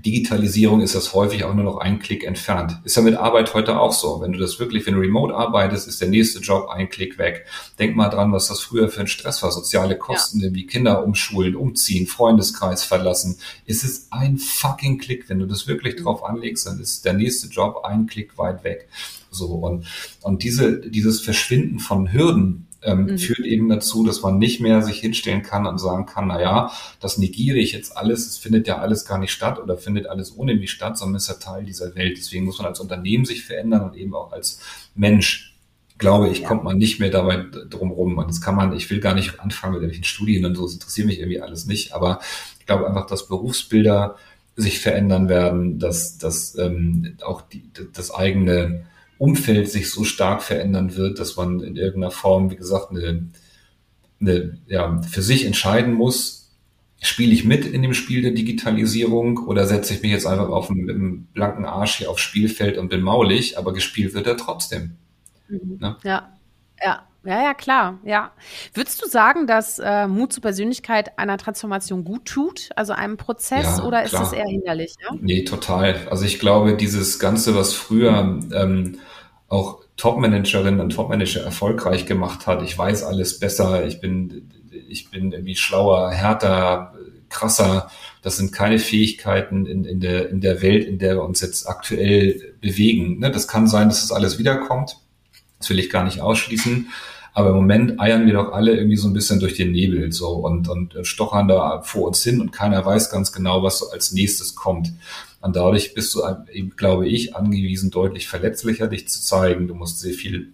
Digitalisierung ist das häufig auch nur noch ein Klick entfernt. Ist ja mit Arbeit heute auch so. Wenn du das wirklich, wenn du remote arbeitest, ist der nächste Job ein Klick weg. Denk mal dran, was das früher für ein Stress war. Soziale Kosten, ja. wie Kinder umschulen, umziehen, Freundeskreis verlassen. Es ist ein fucking Klick. Wenn du das wirklich drauf anlegst, dann ist der nächste Job ein Klick weit weg. So, und, und diese, dieses Verschwinden von Hürden, ähm, mhm. führt eben dazu, dass man nicht mehr sich hinstellen kann und sagen kann, na ja, das negiere ich jetzt alles, es findet ja alles gar nicht statt oder findet alles ohne mich statt, sondern ist ja Teil dieser Welt. Deswegen muss man als Unternehmen sich verändern und eben auch als Mensch glaube ich, kommt man nicht mehr dabei drum rum. Und das kann man, ich will gar nicht anfangen mit irgendwelchen Studien und so, das interessiert mich irgendwie alles nicht. Aber ich glaube einfach, dass Berufsbilder sich verändern werden, dass, dass ähm, auch die, das eigene Umfeld sich so stark verändern wird, dass man in irgendeiner Form, wie gesagt, eine, eine, ja, für sich entscheiden muss, spiele ich mit in dem Spiel der Digitalisierung oder setze ich mich jetzt einfach auf einen, blanken Arsch hier aufs Spielfeld und bin maulig, aber gespielt wird er trotzdem. Mhm. Ne? Ja, ja. Ja, ja, klar, ja. Würdest du sagen, dass äh, Mut zur Persönlichkeit einer Transformation gut tut, also einem Prozess, ja, oder ist das eher hinderlich? Ja? Nee, total. Also ich glaube, dieses Ganze, was früher ähm, auch Top-Managerinnen und Top-Manager erfolgreich gemacht hat. Ich weiß alles besser, ich bin, ich bin irgendwie schlauer, härter, krasser. Das sind keine Fähigkeiten in, in, der, in der Welt, in der wir uns jetzt aktuell bewegen. Ne? Das kann sein, dass das alles wiederkommt. Das will ich gar nicht ausschließen. Aber im Moment eiern wir doch alle irgendwie so ein bisschen durch den Nebel so und, und stochern da vor uns hin und keiner weiß ganz genau, was so als nächstes kommt. Und dadurch bist du eben, glaube ich, angewiesen, deutlich verletzlicher dich zu zeigen. Du musst sehr viel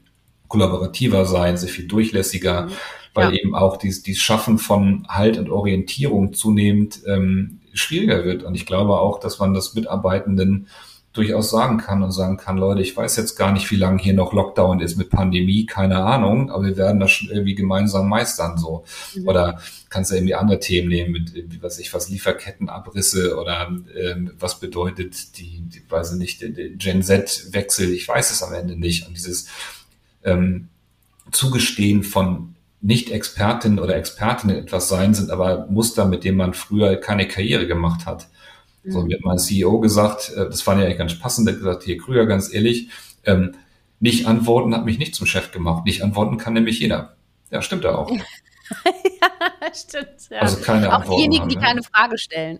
kollaborativer sein, sehr viel durchlässiger, mhm. weil ja. eben auch dieses, dieses Schaffen von Halt und Orientierung zunehmend ähm, schwieriger wird. Und ich glaube auch, dass man das Mitarbeitenden durchaus sagen kann und sagen kann, Leute, ich weiß jetzt gar nicht, wie lange hier noch Lockdown ist mit Pandemie, keine Ahnung, aber wir werden das schon irgendwie gemeinsam meistern so. Mhm. Oder kannst du irgendwie andere Themen nehmen mit, was ich was, Lieferkettenabrisse oder ähm, was bedeutet die, die weiß ich nicht, der, Gen Z-Wechsel, ich weiß es am Ende nicht. Und dieses ähm, Zugestehen von nicht-Expertinnen oder Expertinnen etwas sein, sind aber Muster, mit denen man früher keine Karriere gemacht hat. So, mir hat mein CEO gesagt, äh, das fand ich eigentlich ganz passend, der hat gesagt, hier Krüger, ganz ehrlich, ähm, nicht antworten hat mich nicht zum Chef gemacht. Nicht antworten kann nämlich jeder. Ja, stimmt ja auch. ja, stimmt. Ja. Also keine auch Antworten. diejenigen, haben, die ne? keine Frage stellen.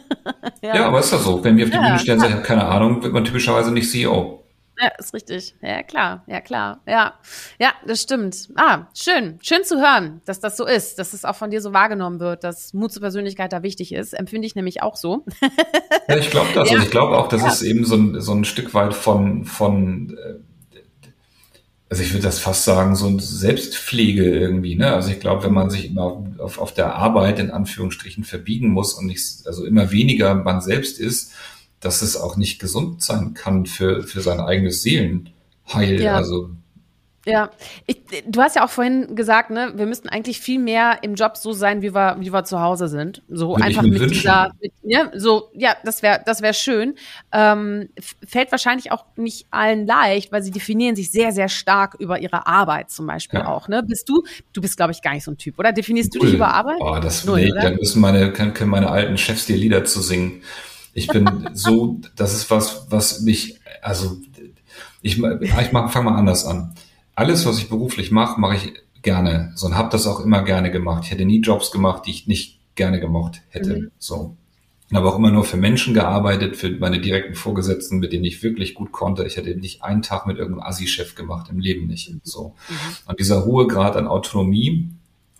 ja. ja. aber ist das so? Wenn wir auf die ja, Bühne stellen, sagen, keine Ahnung, wird man typischerweise nicht CEO. Ja, ist richtig. Ja, klar. Ja, klar. Ja. Ja, das stimmt. Ah, schön. Schön zu hören, dass das so ist, dass es auch von dir so wahrgenommen wird, dass Mut zur Persönlichkeit da wichtig ist. Empfinde ich nämlich auch so. ja, ich glaube das. Ja. Und ich glaube auch, das ja. ist eben so ein, so ein Stück weit von, von, äh, also ich würde das fast sagen, so ein Selbstpflege irgendwie, ne? Also ich glaube, wenn man sich immer auf, auf der Arbeit in Anführungsstrichen verbiegen muss und nicht, also immer weniger man selbst ist, dass es auch nicht gesund sein kann für, für sein eigenes Seelenheil. Ja. Also ja, ich, du hast ja auch vorhin gesagt, ne, wir müssten eigentlich viel mehr im Job so sein, wie wir, wie wir zu Hause sind. So Würde einfach mit wünschen. dieser, mit, ja, so, ja, das wäre, das wäre schön. Ähm, fällt wahrscheinlich auch nicht allen leicht, weil sie definieren sich sehr, sehr stark über ihre Arbeit zum Beispiel ja. auch. Ne, bist du, du bist, glaube ich, gar nicht so ein Typ, oder? Definierst Null. du dich über Arbeit? Oh, das Null, nee, dann müssen meine, können, können meine alten Chefs dir Lieder zu singen. Ich bin so, das ist was, was mich, also ich, ich mach, fang mal anders an. Alles, was ich beruflich mache, mache ich gerne. So und habe das auch immer gerne gemacht. Ich hätte nie Jobs gemacht, die ich nicht gerne gemocht hätte. Mhm. So. Und habe auch immer nur für Menschen gearbeitet, für meine direkten Vorgesetzten, mit denen ich wirklich gut konnte. Ich hätte nicht einen Tag mit irgendeinem Assi-Chef gemacht, im Leben nicht. Mhm. So. Mhm. Und dieser hohe Grad an Autonomie,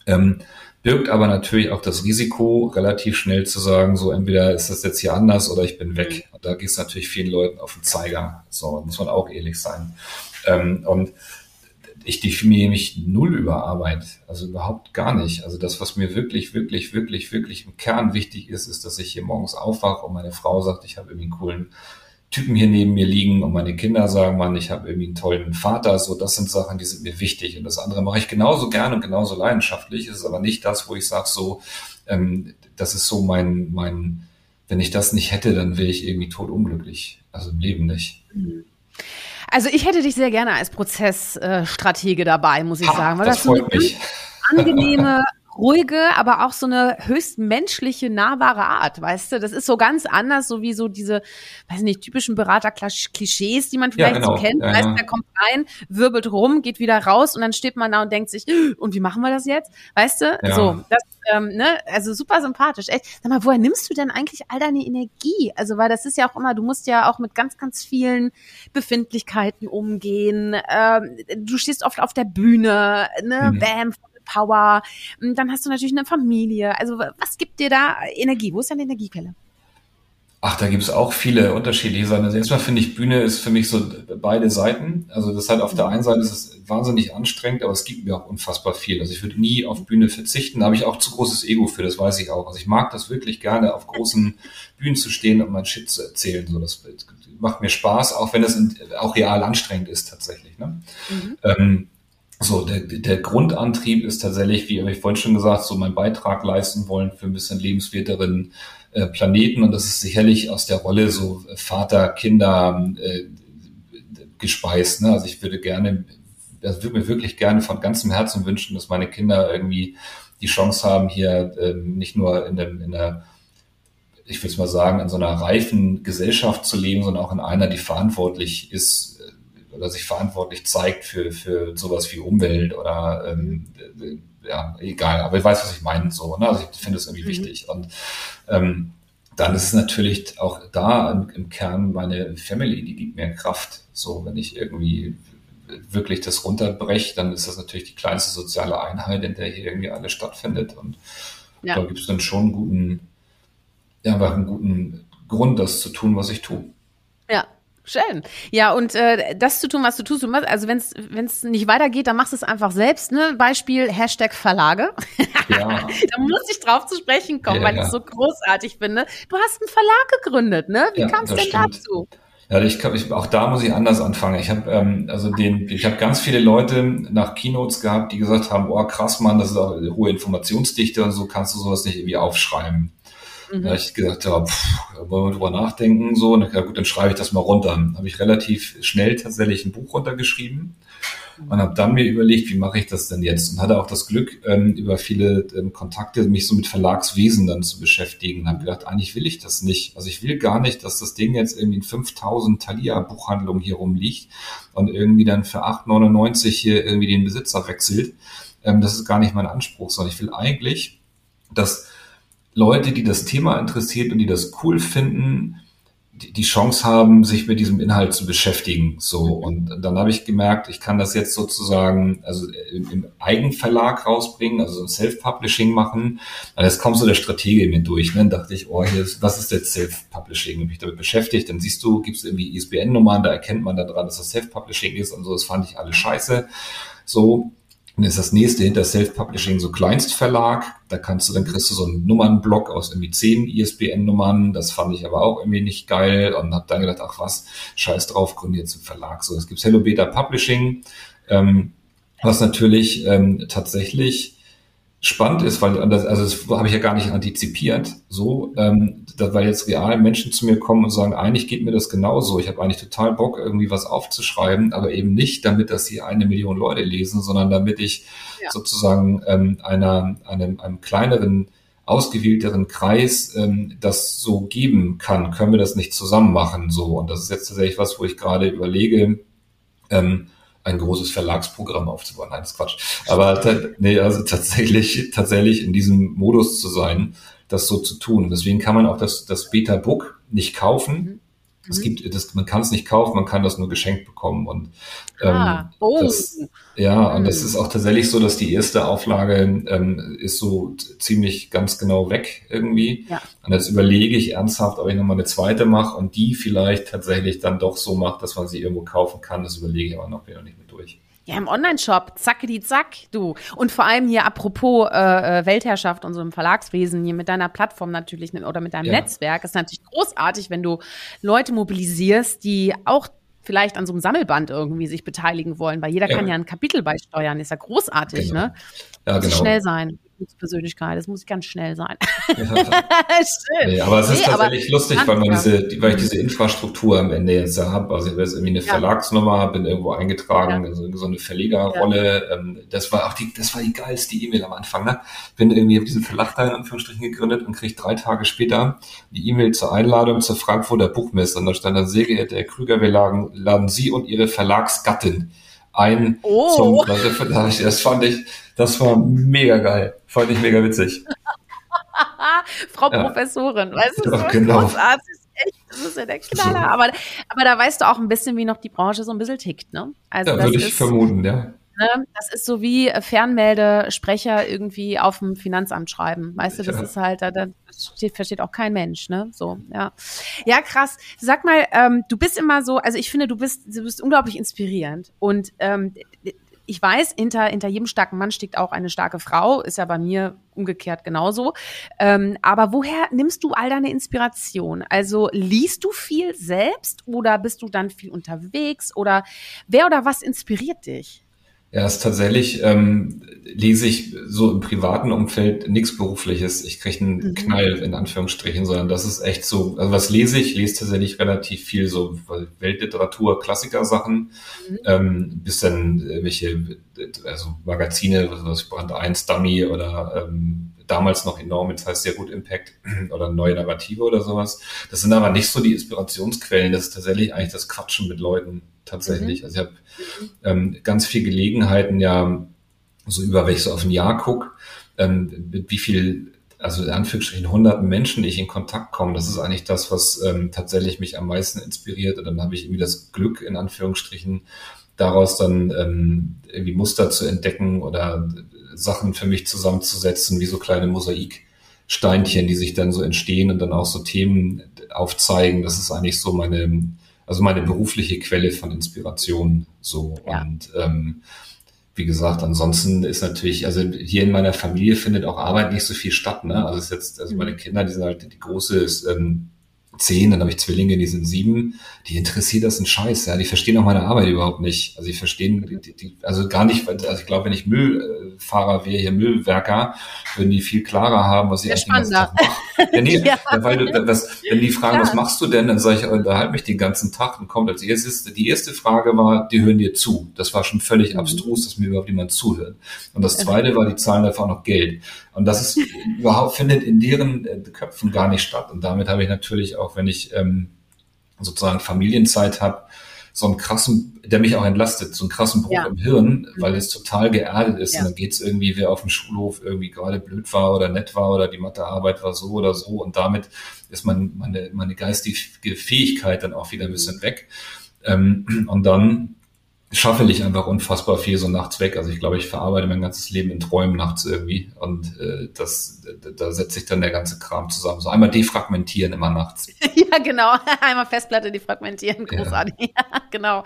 ähm, birgt aber natürlich auch das Risiko, relativ schnell zu sagen, so entweder ist das jetzt hier anders oder ich bin weg. Und da geht es natürlich vielen Leuten auf den Zeiger. So, muss man auch ehrlich sein. Ähm, und ich definiere mich null über Arbeit, also überhaupt gar nicht. Also das, was mir wirklich, wirklich, wirklich, wirklich im Kern wichtig ist, ist, dass ich hier morgens aufwache und meine Frau sagt, ich habe irgendwie einen coolen Typen hier neben mir liegen und meine Kinder sagen, man, ich habe irgendwie einen tollen Vater. So, das sind Sachen, die sind mir wichtig. Und das andere mache ich genauso gern und genauso leidenschaftlich. Es ist aber nicht das, wo ich sage, so, ähm, das ist so mein, mein, wenn ich das nicht hätte, dann wäre ich irgendwie totunglücklich. Also im Leben nicht. Mhm. Also ich hätte dich sehr gerne als Prozessstratege dabei, muss ich ha, sagen. Weil das, das freut mich. angenehme ruhige, aber auch so eine höchst menschliche, nahbare Art, weißt du? Das ist so ganz anders, so wie so diese, weiß nicht, typischen Berater-Klischees, die man vielleicht ja, genau. so kennt. Ja, weißt, ja. der kommt rein, wirbelt rum, geht wieder raus und dann steht man da und denkt sich, und wie machen wir das jetzt? Weißt du? Ja. So, das, ähm, ne, also super sympathisch. Echt. Sag mal, woher nimmst du denn eigentlich all deine Energie? Also, weil das ist ja auch immer, du musst ja auch mit ganz, ganz vielen Befindlichkeiten umgehen. Ähm, du stehst oft auf der Bühne, ne, mhm. bam, Power. Hm, dann hast du natürlich eine Familie. Also was gibt dir da Energie? Wo ist deine Energiequelle? Ach, da gibt es auch viele unterschiedliche Sachen. Also erstmal finde ich, Bühne ist für mich so beide Seiten. Also das halt auf der einen Seite ist es wahnsinnig anstrengend, aber es gibt mir auch unfassbar viel. Also ich würde nie auf Bühne verzichten. Da habe ich auch zu großes Ego für, das weiß ich auch. Also ich mag das wirklich gerne, auf großen Bühnen zu stehen und mein Shit zu erzählen. So, das macht mir Spaß, auch wenn es auch real anstrengend ist tatsächlich. Ne? Mhm. Ähm, so, der, der Grundantrieb ist tatsächlich, wie ich vorhin schon gesagt, so meinen Beitrag leisten wollen für ein bisschen lebenswerteren äh, Planeten. Und das ist sicherlich aus der Rolle so Vater, Kinder äh, gespeist. Ne? Also ich würde gerne, das würde mir wirklich gerne von ganzem Herzen wünschen, dass meine Kinder irgendwie die Chance haben, hier äh, nicht nur in, dem, in der ich würde es mal sagen, in so einer reifen Gesellschaft zu leben, sondern auch in einer, die verantwortlich ist oder sich verantwortlich zeigt für, für sowas wie Umwelt oder ähm, ja, egal, aber ich weiß, was ich meine. So, ne? Also ich finde es irgendwie mhm. wichtig. Und ähm, dann ist es natürlich auch da im, im Kern meine Family, die gibt mir Kraft. So, wenn ich irgendwie wirklich das runterbreche, dann ist das natürlich die kleinste soziale Einheit, in der hier irgendwie alles stattfindet. Und ja. da gibt es dann schon einen guten, ja, einfach einen guten Grund, das zu tun, was ich tue. Ja, Schön. Ja, und äh, das zu tun, was du tust, also wenn es nicht weitergeht, dann machst du es einfach selbst. Ne? Beispiel Hashtag Verlage. Ja. da muss ich drauf zu sprechen kommen, ja, weil ich es so großartig finde. Du hast einen Verlag gegründet, ne? Wie ja, kam es denn stimmt. dazu? Ja, ich, ich, auch da muss ich anders anfangen. Ich habe ähm, also den, ich habe ganz viele Leute nach Keynotes gehabt, die gesagt haben, oh krass, Mann, das ist auch eine hohe Informationsdichte und so kannst du sowas nicht irgendwie aufschreiben. Mhm. Da habe ich gedacht, ja, pff, wollen wir drüber nachdenken, so. Und ja gut, dann schreibe ich das mal runter. Dann habe ich relativ schnell tatsächlich ein Buch runtergeschrieben und habe dann mir überlegt, wie mache ich das denn jetzt? Und hatte auch das Glück, ähm, über viele ähm, Kontakte mich so mit Verlagswesen dann zu beschäftigen. Und habe gedacht, eigentlich will ich das nicht. Also ich will gar nicht, dass das Ding jetzt irgendwie in 5000 Thalia-Buchhandlungen hier rumliegt und irgendwie dann für 8,99 hier irgendwie den Besitzer wechselt. Ähm, das ist gar nicht mein Anspruch, sondern ich will eigentlich, dass Leute, die das Thema interessiert und die das cool finden, die, Chance haben, sich mit diesem Inhalt zu beschäftigen. So und dann habe ich gemerkt, ich kann das jetzt sozusagen also im, Eigenverlag rausbringen, also Self-Publishing machen. Und jetzt kommt so der Stratege mir durch. Ne? Dann dachte ich, oh, hier ist, was ist jetzt Self-Publishing? Bin mich damit beschäftigt. Dann siehst du, gibst irgendwie ISBN-Nummern, da erkennt man daran, dass das Self-Publishing ist und so. Das fand ich alles scheiße. So dann ist das nächste hinter Self-Publishing so Kleinstverlag. Da kannst du, dann kriegst du so einen Nummernblock aus irgendwie zehn ISBN-Nummern. Das fand ich aber auch irgendwie nicht geil und habe dann gedacht, ach was, scheiß drauf, gründe einen Verlag. So, es gibt Hello Beta Publishing, ähm, was natürlich ähm, tatsächlich spannend ist, weil das, also das habe ich ja gar nicht antizipiert, so, ähm, da, weil jetzt real Menschen zu mir kommen und sagen, eigentlich geht mir das genauso. Ich habe eigentlich total Bock, irgendwie was aufzuschreiben, aber eben nicht, damit das hier eine Million Leute lesen, sondern damit ich ja. sozusagen ähm, einer, einem, einem kleineren ausgewählteren Kreis ähm, das so geben kann, können wir das nicht zusammen machen. So, und das ist jetzt tatsächlich was, wo ich gerade überlege, ähm, ein großes Verlagsprogramm aufzubauen. Nein, das ist Quatsch. Aber nee, also tatsächlich, tatsächlich in diesem Modus zu sein, das so zu tun. Deswegen kann man auch das, das Beta-Book nicht kaufen. Mhm. Es gibt, das, man kann es nicht kaufen, man kann das nur geschenkt bekommen. Und ähm, ah, oh. das, ja, mhm. und das ist auch tatsächlich so, dass die erste Auflage ähm, ist so ziemlich ganz genau weg irgendwie. Ja. Und jetzt überlege ich ernsthaft, ob ich nochmal eine zweite mache und die vielleicht tatsächlich dann doch so macht, dass man sie irgendwo kaufen kann. Das überlege ich aber noch, bin noch nicht mit durch. Ja, im Online-Shop, zacke die zack, du. Und vor allem hier apropos äh, äh, Weltherrschaft und so im Verlagswesen, hier mit deiner Plattform natürlich oder mit deinem ja. Netzwerk, ist natürlich großartig, wenn du Leute mobilisierst, die auch vielleicht an so einem Sammelband irgendwie sich beteiligen wollen, weil jeder ja. kann ja ein Kapitel beisteuern, ist ja großartig, genau. ne? Ja, genau. schnell sein. Persönlichkeit. Das muss ganz schnell sein. Ja. Nee, aber es ist nee, tatsächlich lustig, weil man diese, weil ich diese Infrastruktur am Ende jetzt ja habe. Also ich jetzt irgendwie eine ja. Verlagsnummer, bin irgendwo eingetragen, ja. also so eine Verlegerrolle. Ähm, das war auch die, das war die geilste E-Mail am Anfang. Ne? Bin irgendwie auf diesen Verlag da in Anführungsstrichen gegründet und krieg drei Tage später die E-Mail zur Einladung zur Frankfurter Buchmesse. Und da stand dann, sehr geehrter Herr Krüger, wir laden, laden Sie und Ihre Verlagsgattin ein oh. zum, das fand ich, das war mega geil. Fand ich mega witzig. Frau ja. Professorin, weißt du, ja, so genau. großartig. Echt, das ist ja der Knaller. So. Aber, aber da weißt du auch ein bisschen, wie noch die Branche so ein bisschen tickt, ne? Also ja, würde ich ist, vermuten, ja. Ne, das ist so wie Fernmeldesprecher irgendwie auf dem Finanzamt schreiben. Weißt du, das ja. ist halt, da, da steht, versteht auch kein Mensch, ne? So, ja. Ja, krass. Sag mal, ähm, du bist immer so, also ich finde, du bist, du bist unglaublich inspirierend. Und ähm, ich weiß, hinter, hinter jedem starken Mann steckt auch eine starke Frau, ist ja bei mir umgekehrt genauso. Ähm, aber woher nimmst du all deine Inspiration? Also liest du viel selbst oder bist du dann viel unterwegs oder wer oder was inspiriert dich? Ja, ist tatsächlich, ähm, lese ich so im privaten Umfeld nichts Berufliches. Ich kriege einen mhm. Knall in Anführungsstrichen, sondern das ist echt so, also was lese ich? Lese tatsächlich relativ viel so Weltliteratur, Klassiker-Sachen, mhm. ähm, bis dann welche, also Magazine, was ich, Brand 1, Dummy oder ähm, damals noch enorm, jetzt heißt sehr gut Impact oder neue Narrative oder sowas. Das sind aber nicht so die Inspirationsquellen, das ist tatsächlich eigentlich das Quatschen mit Leuten tatsächlich. Mhm. Also ich habe ähm, ganz viel Gelegenheiten ja, so über welche so auf ein Jahr guck, ähm, mit wie viel, also in Anführungsstrichen hunderten Menschen, die ich in Kontakt komme, das ist eigentlich das, was ähm, tatsächlich mich am meisten inspiriert. Und dann habe ich irgendwie das Glück, in Anführungsstrichen, daraus dann ähm, irgendwie Muster zu entdecken oder Sachen für mich zusammenzusetzen, wie so kleine Mosaiksteinchen, die sich dann so entstehen und dann auch so Themen aufzeigen. Das ist eigentlich so meine, also meine berufliche Quelle von Inspiration so. Ja. Und ähm, wie gesagt, ansonsten ist natürlich, also hier in meiner Familie findet auch Arbeit nicht so viel statt. Ne? Also es ist jetzt, also meine mhm. Kinder, die sind halt, die große ist ähm, zehn, dann habe ich Zwillinge, die sind sieben, die interessiert das ein Scheiß, ja, die verstehen auch meine Arbeit überhaupt nicht. Also die verstehen, die, die, also gar nicht, also ich glaube, wenn ich Müllfahrer wäre, hier Müllwerker, würden die viel klarer haben, was ich eigentlich den ganzen Tag mache. Ja, nee, ja. weil du, was, wenn die fragen, ja. was machst du denn, dann sage ich, unterhalte mich den ganzen Tag und kommt als erstes, die erste Frage war, die hören dir zu. Das war schon völlig mhm. abstrus, dass mir überhaupt jemand zuhört. Und das zweite war, die zahlen dafür auch noch Geld. Und das ist überhaupt findet in deren äh, Köpfen gar nicht statt. Und damit habe ich natürlich auch, wenn ich ähm, sozusagen Familienzeit habe, so einen krassen, der mich auch entlastet, so einen krassen Bruch ja. im Hirn, weil mhm. es total geerdet ist. Ja. Und dann geht's irgendwie, wer auf dem Schulhof irgendwie gerade blöd war oder nett war oder die Mathearbeit war so oder so. Und damit ist mein, meine, meine geistige Fähigkeit dann auch wieder ein bisschen weg. Ähm, und dann schaffe ich einfach unfassbar viel so nachts weg. Also ich glaube, ich verarbeite mein ganzes Leben in Träumen nachts irgendwie und äh, das, da setzt sich dann der ganze Kram zusammen. So einmal defragmentieren immer nachts. ja, genau. Einmal Festplatte defragmentieren, großartig. Ja. ja. genau.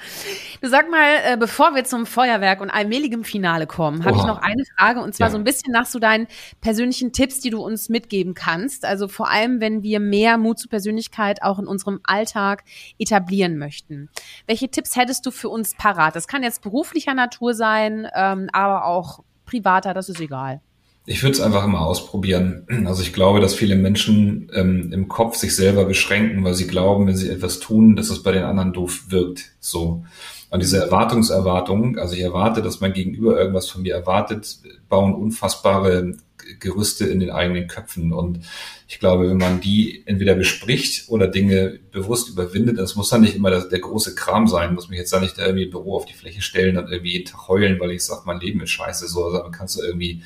Du sag mal, äh, bevor wir zum Feuerwerk und allmähligem Finale kommen, habe ich noch eine Frage und zwar ja. so ein bisschen nach so deinen persönlichen Tipps, die du uns mitgeben kannst. Also vor allem, wenn wir mehr Mut zur Persönlichkeit auch in unserem Alltag etablieren möchten. Welche Tipps hättest du für uns parat? Das kann jetzt beruflicher Natur sein, ähm, aber auch privater, das ist egal. Ich würde es einfach immer ausprobieren. Also ich glaube, dass viele Menschen ähm, im Kopf sich selber beschränken, weil sie glauben, wenn sie etwas tun, dass es bei den anderen doof wirkt. So. Und diese Erwartungserwartung, also ich erwarte, dass mein Gegenüber irgendwas von mir erwartet, bauen unfassbare Gerüste in den eigenen Köpfen. Und ich glaube, wenn man die entweder bespricht oder Dinge bewusst überwindet, das muss dann nicht immer der, der große Kram sein, muss mich jetzt da nicht da irgendwie im Büro auf die Fläche stellen und irgendwie jeden Tag heulen, weil ich sage, mein Leben ist scheiße. So, also man kannst du irgendwie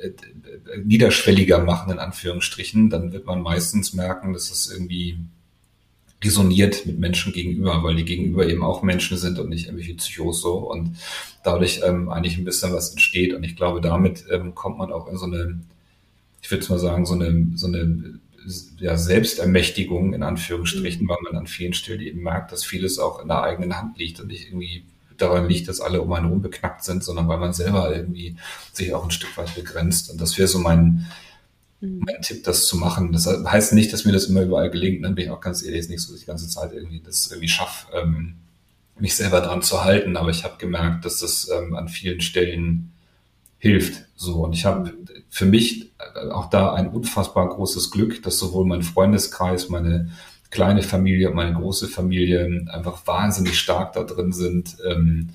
äh, niederschwelliger machen, in Anführungsstrichen, dann wird man meistens merken, dass es irgendwie resoniert mit Menschen gegenüber, weil die gegenüber eben auch Menschen sind und nicht irgendwelche Psychos so und dadurch ähm, eigentlich ein bisschen was entsteht und ich glaube, damit ähm, kommt man auch in so eine ich würde mal sagen, so eine, so eine ja, Selbstermächtigung in Anführungsstrichen, mhm. weil man an vielen Stellen eben merkt, dass vieles auch in der eigenen Hand liegt und nicht irgendwie daran liegt, dass alle um einen herum beknackt sind, sondern weil man selber irgendwie sich auch ein Stück weit begrenzt. Und das wäre so mein. Mein Tipp, das zu machen. Das heißt nicht, dass mir das immer überall gelingt. Dann bin ich auch ganz ehrlich, ist nicht so, dass ich die ganze Zeit irgendwie das irgendwie schaffe, ähm, mich selber dran zu halten. Aber ich habe gemerkt, dass das ähm, an vielen Stellen hilft. So und ich habe für mich auch da ein unfassbar großes Glück, dass sowohl mein Freundeskreis, meine kleine Familie und meine große Familie einfach wahnsinnig stark da drin sind, ähm,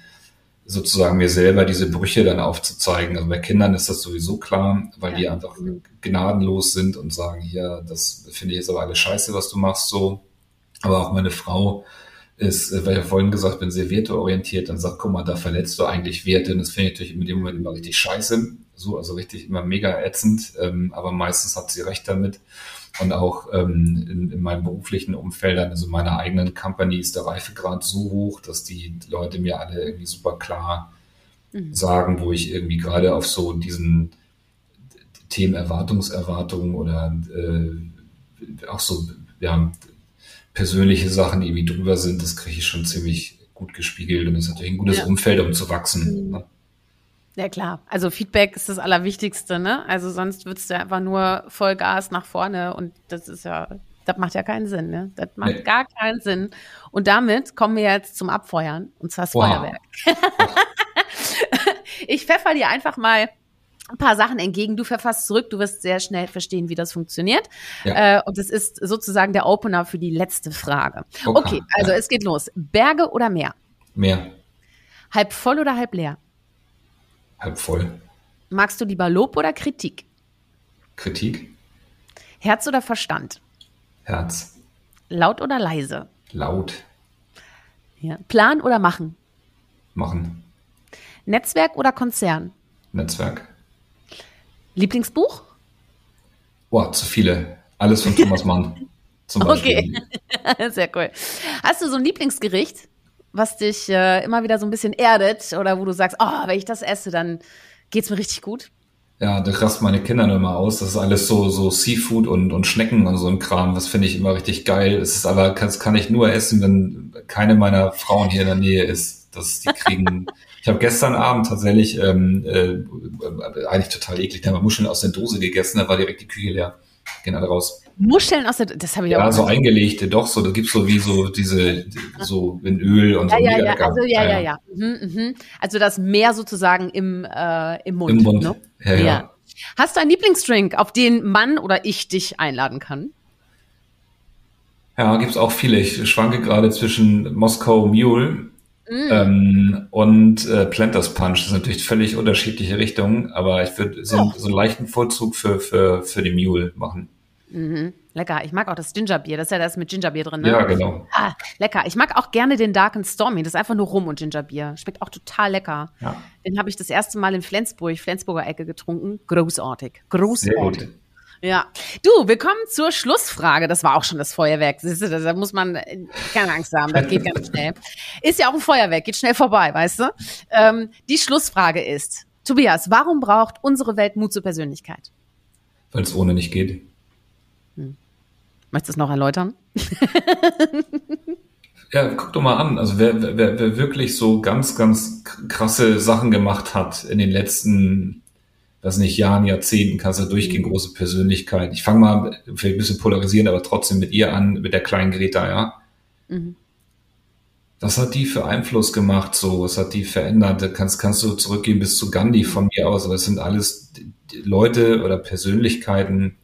sozusagen mir selber diese Brüche dann aufzuzeigen. Also bei Kindern ist das sowieso klar, weil ja. die einfach gnadenlos sind und sagen, hier, das finde ich jetzt aber alles scheiße, was du machst, so. Aber auch meine Frau ist, äh, weil ich ja vorhin gesagt bin, sehr werteorientiert, dann sagt, guck mal, da verletzt du eigentlich Werte und das finde ich natürlich in dem Moment immer richtig scheiße, so, also richtig immer mega ätzend, ähm, aber meistens hat sie recht damit. Und auch ähm, in, in meinen beruflichen Umfeldern, also meiner eigenen Company, ist der Reifegrad so hoch, dass die Leute mir alle irgendwie super klar mhm. sagen, wo ich irgendwie gerade auf so diesen Themen Erwartungserwartungen oder äh, auch so ja, persönliche Sachen, die irgendwie drüber sind, das kriege ich schon ziemlich gut gespiegelt und ist natürlich ein gutes ja. Umfeld, um zu wachsen. Mhm. Ne? Ja klar, also Feedback ist das Allerwichtigste, ne? Also sonst würdest du einfach nur Vollgas nach vorne und das ist ja, das macht ja keinen Sinn, ne? Das macht nee. gar keinen Sinn. Und damit kommen wir jetzt zum Abfeuern und zwar das wow. Feuerwerk. ich pfeffer dir einfach mal ein paar Sachen entgegen. Du verfasst zurück, du wirst sehr schnell verstehen, wie das funktioniert. Ja. Äh, und es ist sozusagen der Opener für die letzte Frage. Okay, okay also ja. es geht los. Berge oder Meer? Meer. Halb voll oder halb leer? Halb voll. Magst du lieber Lob oder Kritik? Kritik. Herz oder Verstand? Herz. Laut oder leise? Laut. Ja. Plan oder machen? Machen. Netzwerk oder Konzern? Netzwerk. Lieblingsbuch? Boah, zu viele. Alles von Thomas Mann. Zum Beispiel. Okay, sehr cool. Hast du so ein Lieblingsgericht? Was dich äh, immer wieder so ein bisschen erdet oder wo du sagst, oh, wenn ich das esse, dann geht's mir richtig gut? Ja, das rast meine Kinder nur immer aus. Das ist alles so, so Seafood und, und Schnecken und so ein Kram. Das finde ich immer richtig geil. Es ist aber, das kann ich nur essen, wenn keine meiner Frauen hier in der Nähe ist. Das, die kriegen, ich habe gestern Abend tatsächlich, ähm, äh, eigentlich total eklig, da haben wir Muscheln aus der Dose gegessen, da war direkt die Küche leer. Gehen alle raus. Muscheln aus der, das habe ich ja auch. so eingelegte, doch so, da gibt's so wie so diese, so in Öl und ja, so. Ja, ja, also, ja, ja, ja. Mhm, mhm. Also das Meer sozusagen im, äh, im Mund. Im Mund, ne? ja, ja, ja. Hast du einen Lieblingsdrink, auf den Mann oder ich dich einladen kann? Ja, gibt's auch viele. Ich schwanke gerade zwischen Moskau Mule Mm. Ähm, und äh, Planters Punch das ist natürlich völlig unterschiedliche Richtungen, aber ich würde so, oh. so einen leichten Vorzug für, für, für die Mule machen. Mhm. Lecker. Ich mag auch das Gingerbier. Das ist ja das mit Gingerbier drin, ne? Ja, genau. Ah, lecker. Ich mag auch gerne den Dark and Stormy. Das ist einfach nur Rum und Gingerbier. Schmeckt auch total lecker. Ja. Den habe ich das erste Mal in Flensburg, Flensburger Ecke getrunken. Großartig. Großartig. Ja. Du, wir kommen zur Schlussfrage. Das war auch schon das Feuerwerk. Siehst du, da muss man äh, keine Angst haben. Das geht ganz schnell. Ist ja auch ein Feuerwerk. Geht schnell vorbei, weißt du? Ähm, die Schlussfrage ist, Tobias, warum braucht unsere Welt Mut zur Persönlichkeit? Weil es ohne nicht geht. Hm. Möchtest du es noch erläutern? Ja, guck doch mal an. Also wer, wer, wer wirklich so ganz, ganz krasse Sachen gemacht hat in den letzten weiß nicht, Jahren, Jahrzehnten kannst du durchgehen, mhm. große Persönlichkeit. Ich fange mal vielleicht ein bisschen polarisieren, aber trotzdem mit ihr an, mit der kleinen Greta, ja. Mhm. Was hat die für Einfluss gemacht, so? Was hat die verändert? Da kannst, kannst du zurückgehen bis zu Gandhi von mir aus, aber es sind alles Leute oder Persönlichkeiten,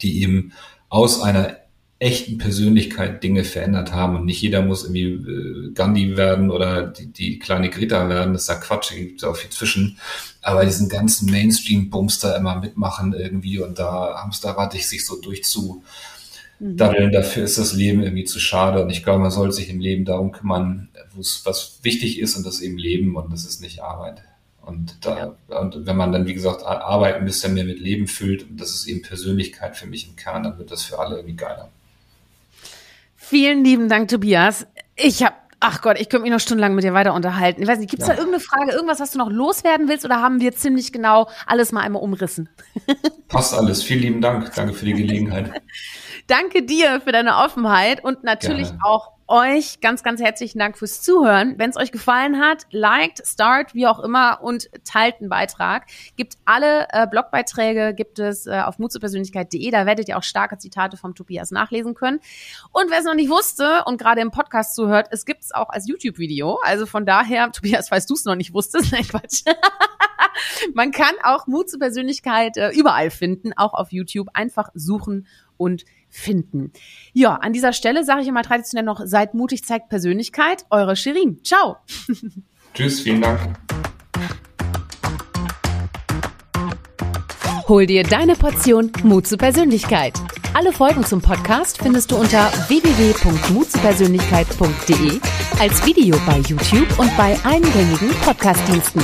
die eben aus einer echten Persönlichkeit Dinge verändert haben. Und nicht jeder muss irgendwie äh, Gandhi werden oder die, die kleine Greta werden. Das ist ja Quatsch, da gibt es auch viel zwischen. Aber diesen ganzen Mainstream-Bums da immer mitmachen irgendwie und da hamsterradig sich so durchzu daddeln, dafür ist das Leben irgendwie zu schade. Und ich glaube, man soll sich im Leben darum kümmern, was wichtig ist und das eben Leben und das ist nicht Arbeit. Und da, ja. und wenn man dann, wie gesagt, Arbeit ein bisschen mehr mit Leben füllt, und das ist eben Persönlichkeit für mich im Kern, dann wird das für alle irgendwie geiler. Vielen lieben Dank, Tobias. Ich habe Ach Gott, ich könnte mich noch stundenlang mit dir weiter unterhalten. Ich weiß nicht, gibt es ja. da irgendeine Frage, irgendwas, was du noch loswerden willst oder haben wir ziemlich genau alles mal einmal umrissen? Passt alles. Vielen lieben Dank. Danke für die Gelegenheit. Danke dir für deine Offenheit und natürlich Gerne. auch euch ganz, ganz herzlichen Dank fürs Zuhören. Wenn es euch gefallen hat, liked, start, wie auch immer und teilt einen Beitrag. Gibt alle äh, Blogbeiträge, gibt es äh, auf mutzupersönlichkeit.de. Da werdet ihr auch starke Zitate vom Tobias nachlesen können. Und wer es noch nicht wusste und gerade im Podcast zuhört, es gibt es auch als YouTube-Video. Also von daher, Tobias, falls du es noch nicht wusstest, nein Quatsch. Man kann auch Mut zur Persönlichkeit äh, überall finden, auch auf YouTube. Einfach suchen und finden. Ja, an dieser Stelle sage ich immer traditionell noch, seid mutig, zeigt Persönlichkeit. Eure Shirin. Ciao. Tschüss, vielen Dank. Hol dir deine Portion Mut zur Persönlichkeit. Alle Folgen zum Podcast findest du unter www.mutzupersönlichkeit.de als Video bei YouTube und bei allen gängigen Podcastdiensten.